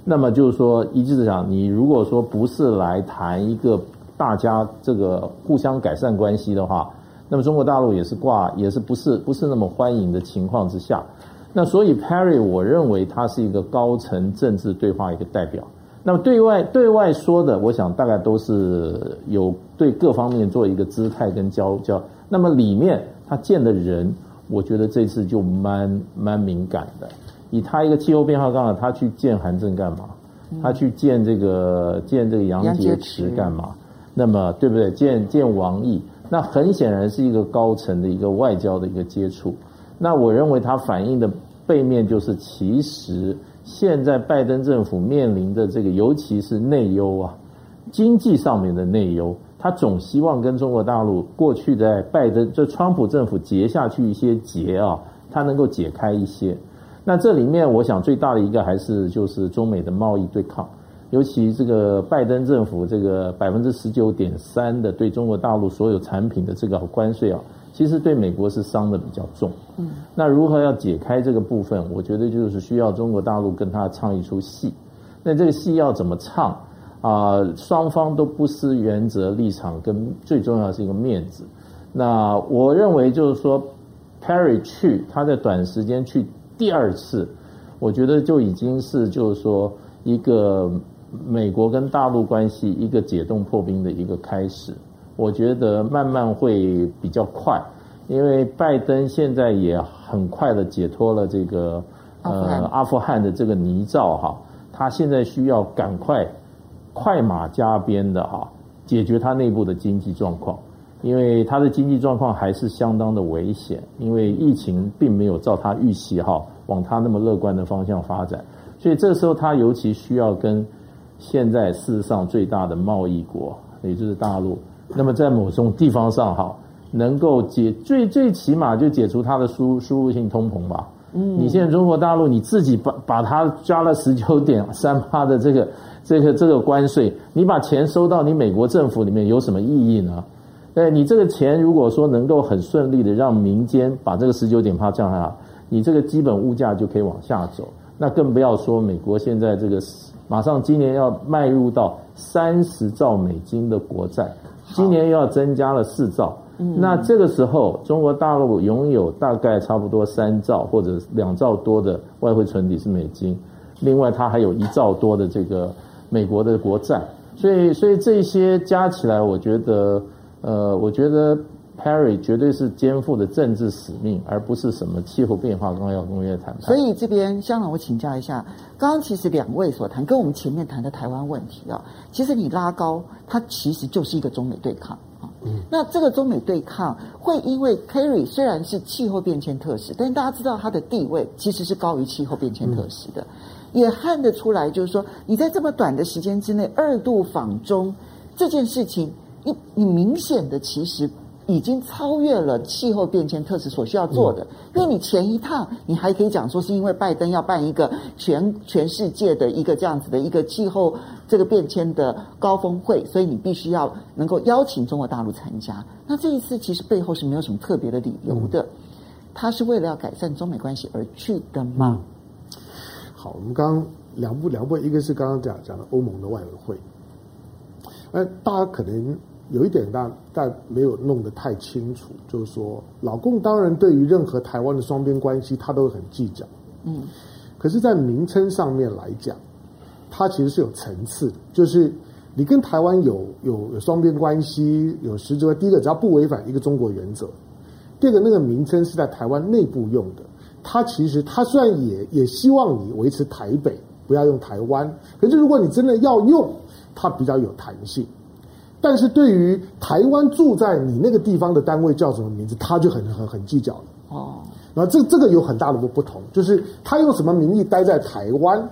那么就是说，一致讲，你如果说不是来谈一个大家这个互相改善关系的话。那么中国大陆也是挂，也是不是不是那么欢迎的情况之下，那所以 Perry 我认为他是一个高层政治对话一个代表。那么对外对外说的，我想大概都是有对各方面做一个姿态跟交交。那么里面他见的人，我觉得这次就蛮蛮敏感的。以他一个气候变化刚好，他去见韩正干嘛？他去见这个见这个杨洁篪干嘛？那么对不对？见见王毅。那很显然是一个高层的一个外交的一个接触。那我认为它反映的背面就是，其实现在拜登政府面临的这个，尤其是内忧啊，经济上面的内忧，他总希望跟中国大陆过去在拜登就川普政府结下去一些结啊，他能够解开一些。那这里面我想最大的一个还是就是中美的贸易对抗。尤其这个拜登政府这个百分之十九点三的对中国大陆所有产品的这个关税啊，其实对美国是伤的比较重。嗯，那如何要解开这个部分？我觉得就是需要中国大陆跟他唱一出戏。那这个戏要怎么唱啊？呃，双方都不失原则立场，跟最重要是一个面子。那我认为就是说，Perry 去他在短时间去第二次，我觉得就已经是就是说一个。美国跟大陆关系一个解冻破冰的一个开始，我觉得慢慢会比较快，因为拜登现在也很快的解脱了这个呃阿富汗的这个泥沼哈，他现在需要赶快快马加鞭的哈解决它内部的经济状况，因为它的经济状况还是相当的危险，因为疫情并没有照它预期哈往它那么乐观的方向发展，所以这时候它尤其需要跟。现在事实上最大的贸易国，也就是大陆。那么在某种地方上，哈，能够解最最起码就解除它的输输入性通膨吧。嗯，你现在中国大陆你自己把把它加了十九点三八的这个这个这个关税，你把钱收到你美国政府里面有什么意义呢？哎，你这个钱如果说能够很顺利的让民间把这个十九点八降下来，你这个基本物价就可以往下走。那更不要说美国现在这个。马上今年要迈入到三十兆美金的国债，今年又要增加了四兆。那这个时候，中国大陆拥有大概差不多三兆或者两兆多的外汇存底是美金，另外它还有一兆多的这个美国的国债，所以所以这些加起来，我觉得，呃，我觉得。Perry 绝对是肩负的政治使命，而不是什么气候变化纲要公约谈判。所以这边香港，我请教一下，刚刚其实两位所谈，跟我们前面谈的台湾问题啊，其实你拉高，它其实就是一个中美对抗啊。嗯。那这个中美对抗会因为 Kerry 虽然是气候变迁特使，但是大家知道他的地位其实是高于气候变迁特使的。嗯也看得出来，就是说你在这么短的时间之内二度访中这件事情，你你明显的其实。已经超越了气候变迁特使所需要做的，因为你前一趟你还可以讲说是因为拜登要办一个全全世界的一个这样子的一个气候这个变迁的高峰会，所以你必须要能够邀请中国大陆参加。那这一次其实背后是没有什么特别的理由的，他是为了要改善中美关系而去的吗？好，我们刚刚两部两部，一个是刚刚讲讲的欧盟的外委会，那大家可能。有一点大但没有弄得太清楚，就是说，老共当然对于任何台湾的双边关系，他都很计较，嗯，可是，在名称上面来讲，它其实是有层次的，就是你跟台湾有有有双边关系，有实质。第一个，只要不违反一个中国原则；第二个，那个名称是在台湾内部用的，它其实他虽然也也希望你维持台北，不要用台湾，可是如果你真的要用，它比较有弹性。但是对于台湾住在你那个地方的单位叫什么名字，他就很很很计较了。哦，那这这个有很大的不不同，就是他用什么名义待在台湾，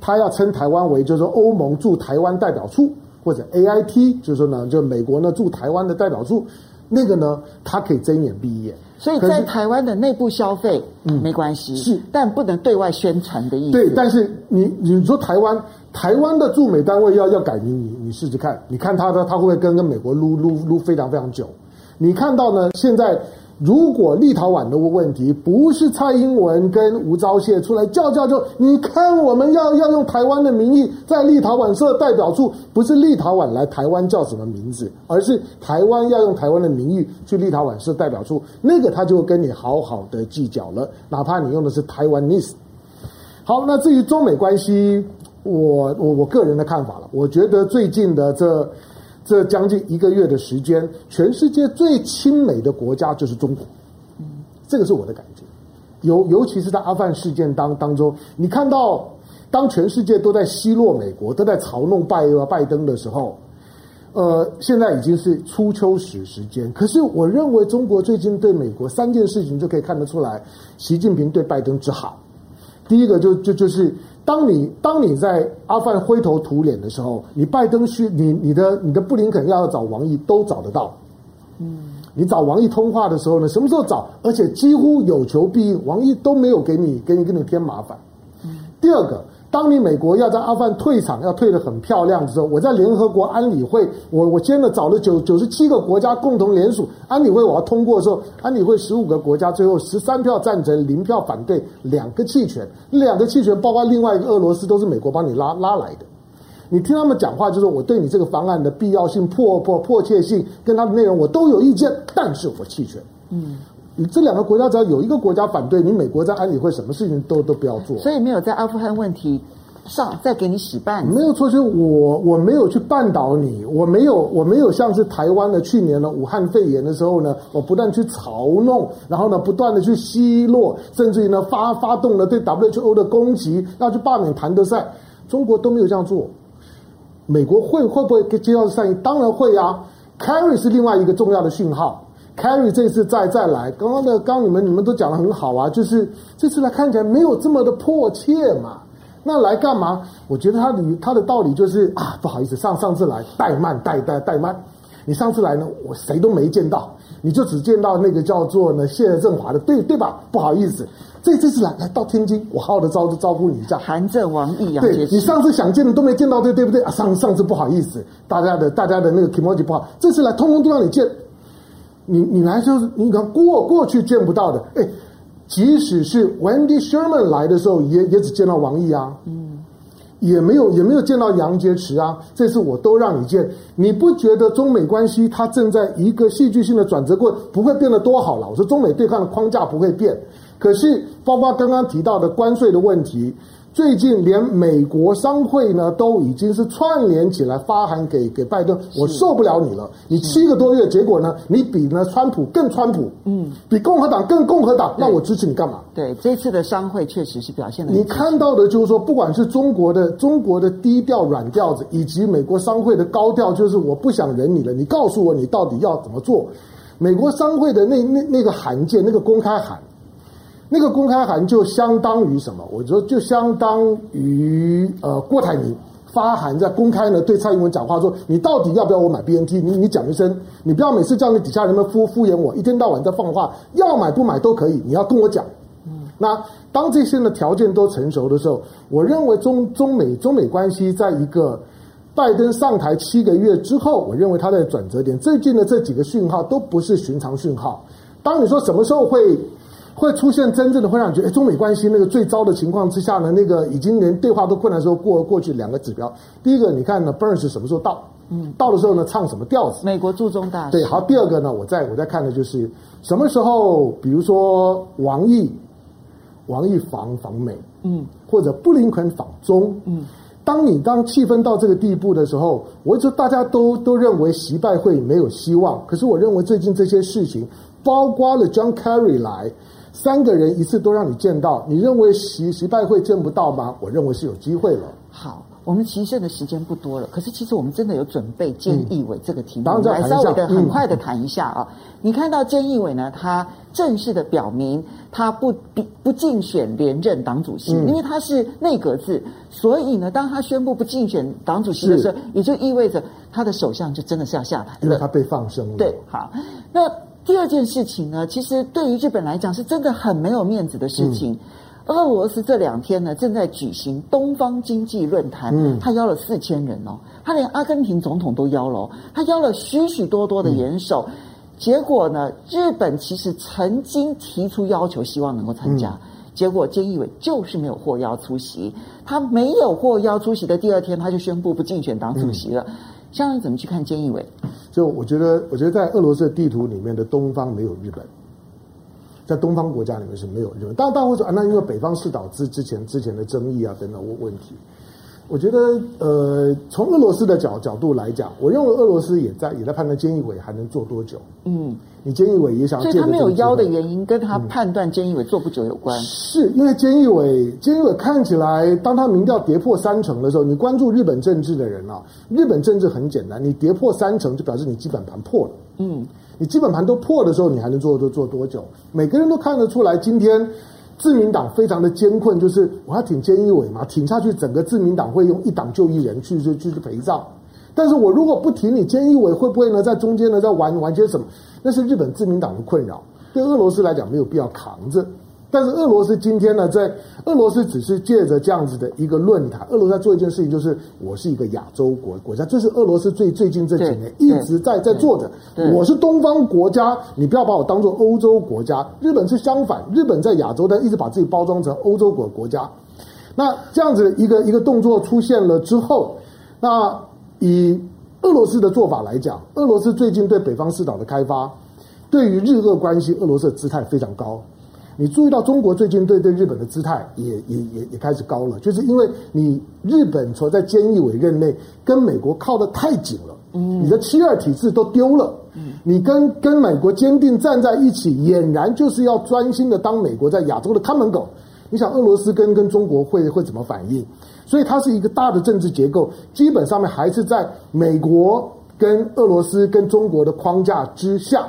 他要称台湾为就是说欧盟驻台湾代表处，或者 AIT，就是说呢，就美国呢驻台湾的代表处，那个呢，他可以睁眼闭眼。所以在台湾的内部消费，嗯，没关系，是，但不能对外宣传的意思。对，但是你你说台湾。台湾的驻美单位要要改名，你你试试看，你看他的他会不会跟跟美国撸撸撸非常非常久？你看到呢？现在如果立陶宛的问题不是蔡英文跟吴钊燮出来叫叫就，你看我们要要用台湾的名义在立陶宛设代表处，不是立陶宛来台湾叫什么名字，而是台湾要用台湾的名义去立陶宛设代表处，那个他就会跟你好好的计较了，哪怕你用的是台湾 nis。好，那至于中美关系。我我我个人的看法了，我觉得最近的这这将近一个月的时间，全世界最亲美的国家就是中国，嗯，这个是我的感觉。尤尤其是在阿富汗事件当当中，你看到当全世界都在奚落美国，都在嘲弄拜拜登的时候，呃，现在已经是初秋时时间。可是我认为中国最近对美国三件事情就可以看得出来，习近平对拜登之好。第一个就就就是。当你当你在阿富汗灰头土脸的时候，你拜登需你你的你的布林肯要找王毅都找得到，嗯，你找王毅通话的时候呢，什么时候找？而且几乎有求必应，王毅都没有给你给你给你添麻烦。嗯，第二个。当你美国要在阿富汗退场，要退得很漂亮的时候，我在联合国安理会，我我签了找了九九十七个国家共同联署安理会，我要通过的时候，安理会十五个国家最后十三票赞成，零票反对，两个弃权，两个弃权包括另外一个俄罗斯都是美国帮你拉拉来的。你听他们讲话，就是我对你这个方案的必要性、迫迫迫切性跟它的内容我都有意见，但是我弃权。嗯。你这两个国家只要有一个国家反对，你美国在安理会什么事情都都不要做。所以没有在阿富汗问题上再给你使绊。没有错，就是我我没有去绊倒你，我没有我没有像是台湾的去年的武汉肺炎的时候呢，我不断去嘲弄，然后呢不断的去奚落，甚至于呢发发动了对 WHO 的攻击，要去罢免谭德赛，中国都没有这样做。美国会会不会接到善意？当然会啊。，Carry 是另外一个重要的讯号。Carrie 这次再再来，刚刚的刚你们你们都讲得很好啊，就是这次来看起来没有这么的迫切嘛。那来干嘛？我觉得他的他的道理就是啊，不好意思，上上次来怠慢怠怠怠慢，你上次来呢，我谁都没见到，你就只见到那个叫做呢谢振华的，对对吧？不好意思，这这次来来到天津，我好好的招招呼你一下。韩正、王毅、对你上次想见的都没见到，对对不对？啊，上上次不好意思，大家的大家的那个 kimochi 不好，这次来通通都让你见。你你来就是你看过过去见不到的，哎，即使是 Wendy Sherman 来的时候，也也只见到王毅啊，嗯，也没有也没有见到杨洁篪啊，这次我都让你见，你不觉得中美关系它正在一个戏剧性的转折过，不会变得多好了？我说中美对抗的框架不会变，可是包括刚刚提到的关税的问题。最近连美国商会呢都已经是串联起来发函给给拜登，我受不了你了！你七个多月，结果呢，你比呢川普更川普，嗯，比共和党更共和党，那我支持你干嘛？对，这次的商会确实是表现的。你看到的就是说，不管是中国的中国的低调软调子，以及美国商会的高调，就是我不想忍你了，你告诉我你到底要怎么做？美国商会的那那那个函件，那个公开函。那个公开函就相当于什么？我觉得就相当于呃郭台铭发函在公开呢对蔡英文讲话说，你到底要不要我买 BNT？你你讲一声，你不要每次叫你底下人们敷敷衍我，一天到晚在放话，要买不买都可以，你要跟我讲。那当这些的条件都成熟的时候，我认为中中美中美关系在一个拜登上台七个月之后，我认为它在转折点，最近的这几个讯号都不是寻常讯号。当你说什么时候会会出现真正的会让你觉得，哎，中美关系那个最糟的情况之下呢，那个已经连对话都困难的时候，过过去两个指标，第一个你看呢，Burns 什么时候到？嗯，到的时候呢，唱什么调子？美国驻中大使。对，好，第二个呢，我在我在看的就是什么时候，比如说王毅。王毅访访美，嗯，或者布林肯访中，嗯，当你当气氛到这个地步的时候，我说大家都都认为习拜会没有希望，可是我认为最近这些事情，包括了 John Kerry 来，三个人一次都让你见到，你认为习习拜会见不到吗？我认为是有机会了。好。我们其实剩的时间不多了，可是其实我们真的有准备菅义伟这个题目，嗯、来稍微的很快的谈一下啊。嗯、你看到菅义伟呢，他正式的表明他不不不竞选连任党主席，嗯、因为他是内阁制，所以呢，当他宣布不竞选党主席的时候，也就意味着他的首相就真的是要下台了，因为他被放生了。对，好。那第二件事情呢，其实对于日本来讲是真的很没有面子的事情。嗯。俄罗斯这两天呢，正在举行东方经济论坛，嗯，他邀了四千人哦，他连阿根廷总统都邀了，他邀了许许多多的元首，嗯、结果呢，日本其实曾经提出要求，希望能够参加，嗯、结果菅义伟就是没有获邀出席，他没有获邀出席的第二天，他就宣布不竞选党主席了。香港、嗯、怎么去看菅义伟？就我觉得，我觉得在俄罗斯的地图里面的东方没有日本。在东方国家里面是没有日本，当然大家会说啊，那因为北方四岛之之前之前的争议啊等等问问题，我觉得呃，从俄罗斯的角角度来讲，我认为俄罗斯也在也在判断菅义伟还能做多久。嗯，你菅义伟也想，所以他没有邀的原因跟他判断菅义伟做不久有关。嗯、是因为菅义伟菅义伟看起来，当他民调跌破三成的时候，你关注日本政治的人啊，日本政治很简单，你跌破三成就表示你基本盘破了。嗯。你基本盘都破的时候，你还能做做做多久？每个人都看得出来，今天自民党非常的艰困，就是我要挺菅义伟嘛，挺下去，整个自民党会用一党就一人去去去陪葬。但是我如果不挺你菅义伟，会不会呢？在中间呢，在玩玩些什么？那是日本自民党的困扰，对俄罗斯来讲没有必要扛着。但是俄罗斯今天呢，在俄罗斯只是借着这样子的一个论坛，俄罗斯在做一件事情，就是我是一个亚洲国国家，这是俄罗斯最最近这几年一直在在做的。我是东方国家，你不要把我当做欧洲国家。日本是相反，日本在亚洲，但一直把自己包装成欧洲国国家。那这样子一个一个动作出现了之后，那以俄罗斯的做法来讲，俄罗斯最近对北方四岛的开发，对于日俄关系，俄罗斯的姿态非常高。你注意到中国最近对对日本的姿态也也也也开始高了，就是因为你日本从在菅义伟任内跟美国靠得太紧了，嗯，你的七二体制都丢了，嗯，你跟跟美国坚定站在一起，俨然就是要专心的当美国在亚洲的看门狗。你想俄罗斯跟跟中国会会怎么反应？所以它是一个大的政治结构，基本上面还是在美国跟俄罗斯跟中国的框架之下。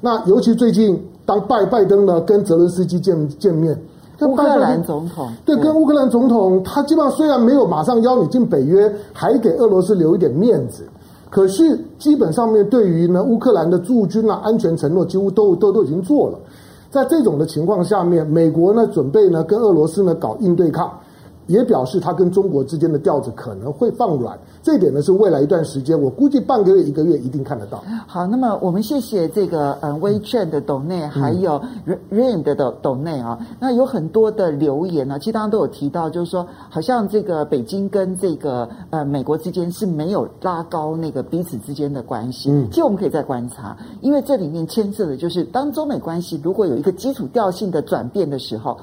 那尤其最近。当拜拜登呢跟泽伦斯基见见面，乌克兰总统对，跟乌克兰总统，他基本上虽然没有马上邀你进北约，还给俄罗斯留一点面子，可是基本上面对于呢乌克兰的驻军啊安全承诺几乎都都都已经做了，在这种的情况下面，美国呢准备呢跟俄罗斯呢搞硬对抗。也表示他跟中国之间的调子可能会放软，这一点呢是未来一段时间，我估计半个月一个月一定看得到。好，那么我们谢谢这个呃微券的董内，还有 Rain 的斗斗内啊，那有很多的留言呢，其实大家都有提到，就是说好像这个北京跟这个呃美国之间是没有拉高那个彼此之间的关系。嗯，其实我们可以再观察，因为这里面牵涉的就是当中美关系如果有一个基础调性的转变的时候。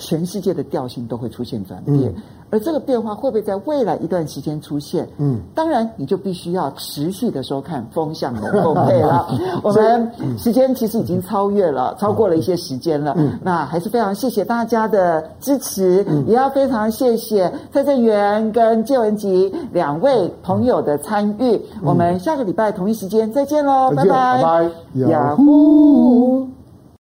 全世界的调性都会出现转变，嗯、而这个变化会不会在未来一段时间出现？嗯，当然你就必须要持续的收看风向龙凤配了。<laughs> 我们时间其实已经超越了，嗯、超过了一些时间了。嗯，那还是非常谢谢大家的支持，嗯、也要非常谢谢蔡正元跟介文吉两位朋友的参与。嗯、我们下个礼拜同一时间再见喽，拜拜，拜拜，雅虎。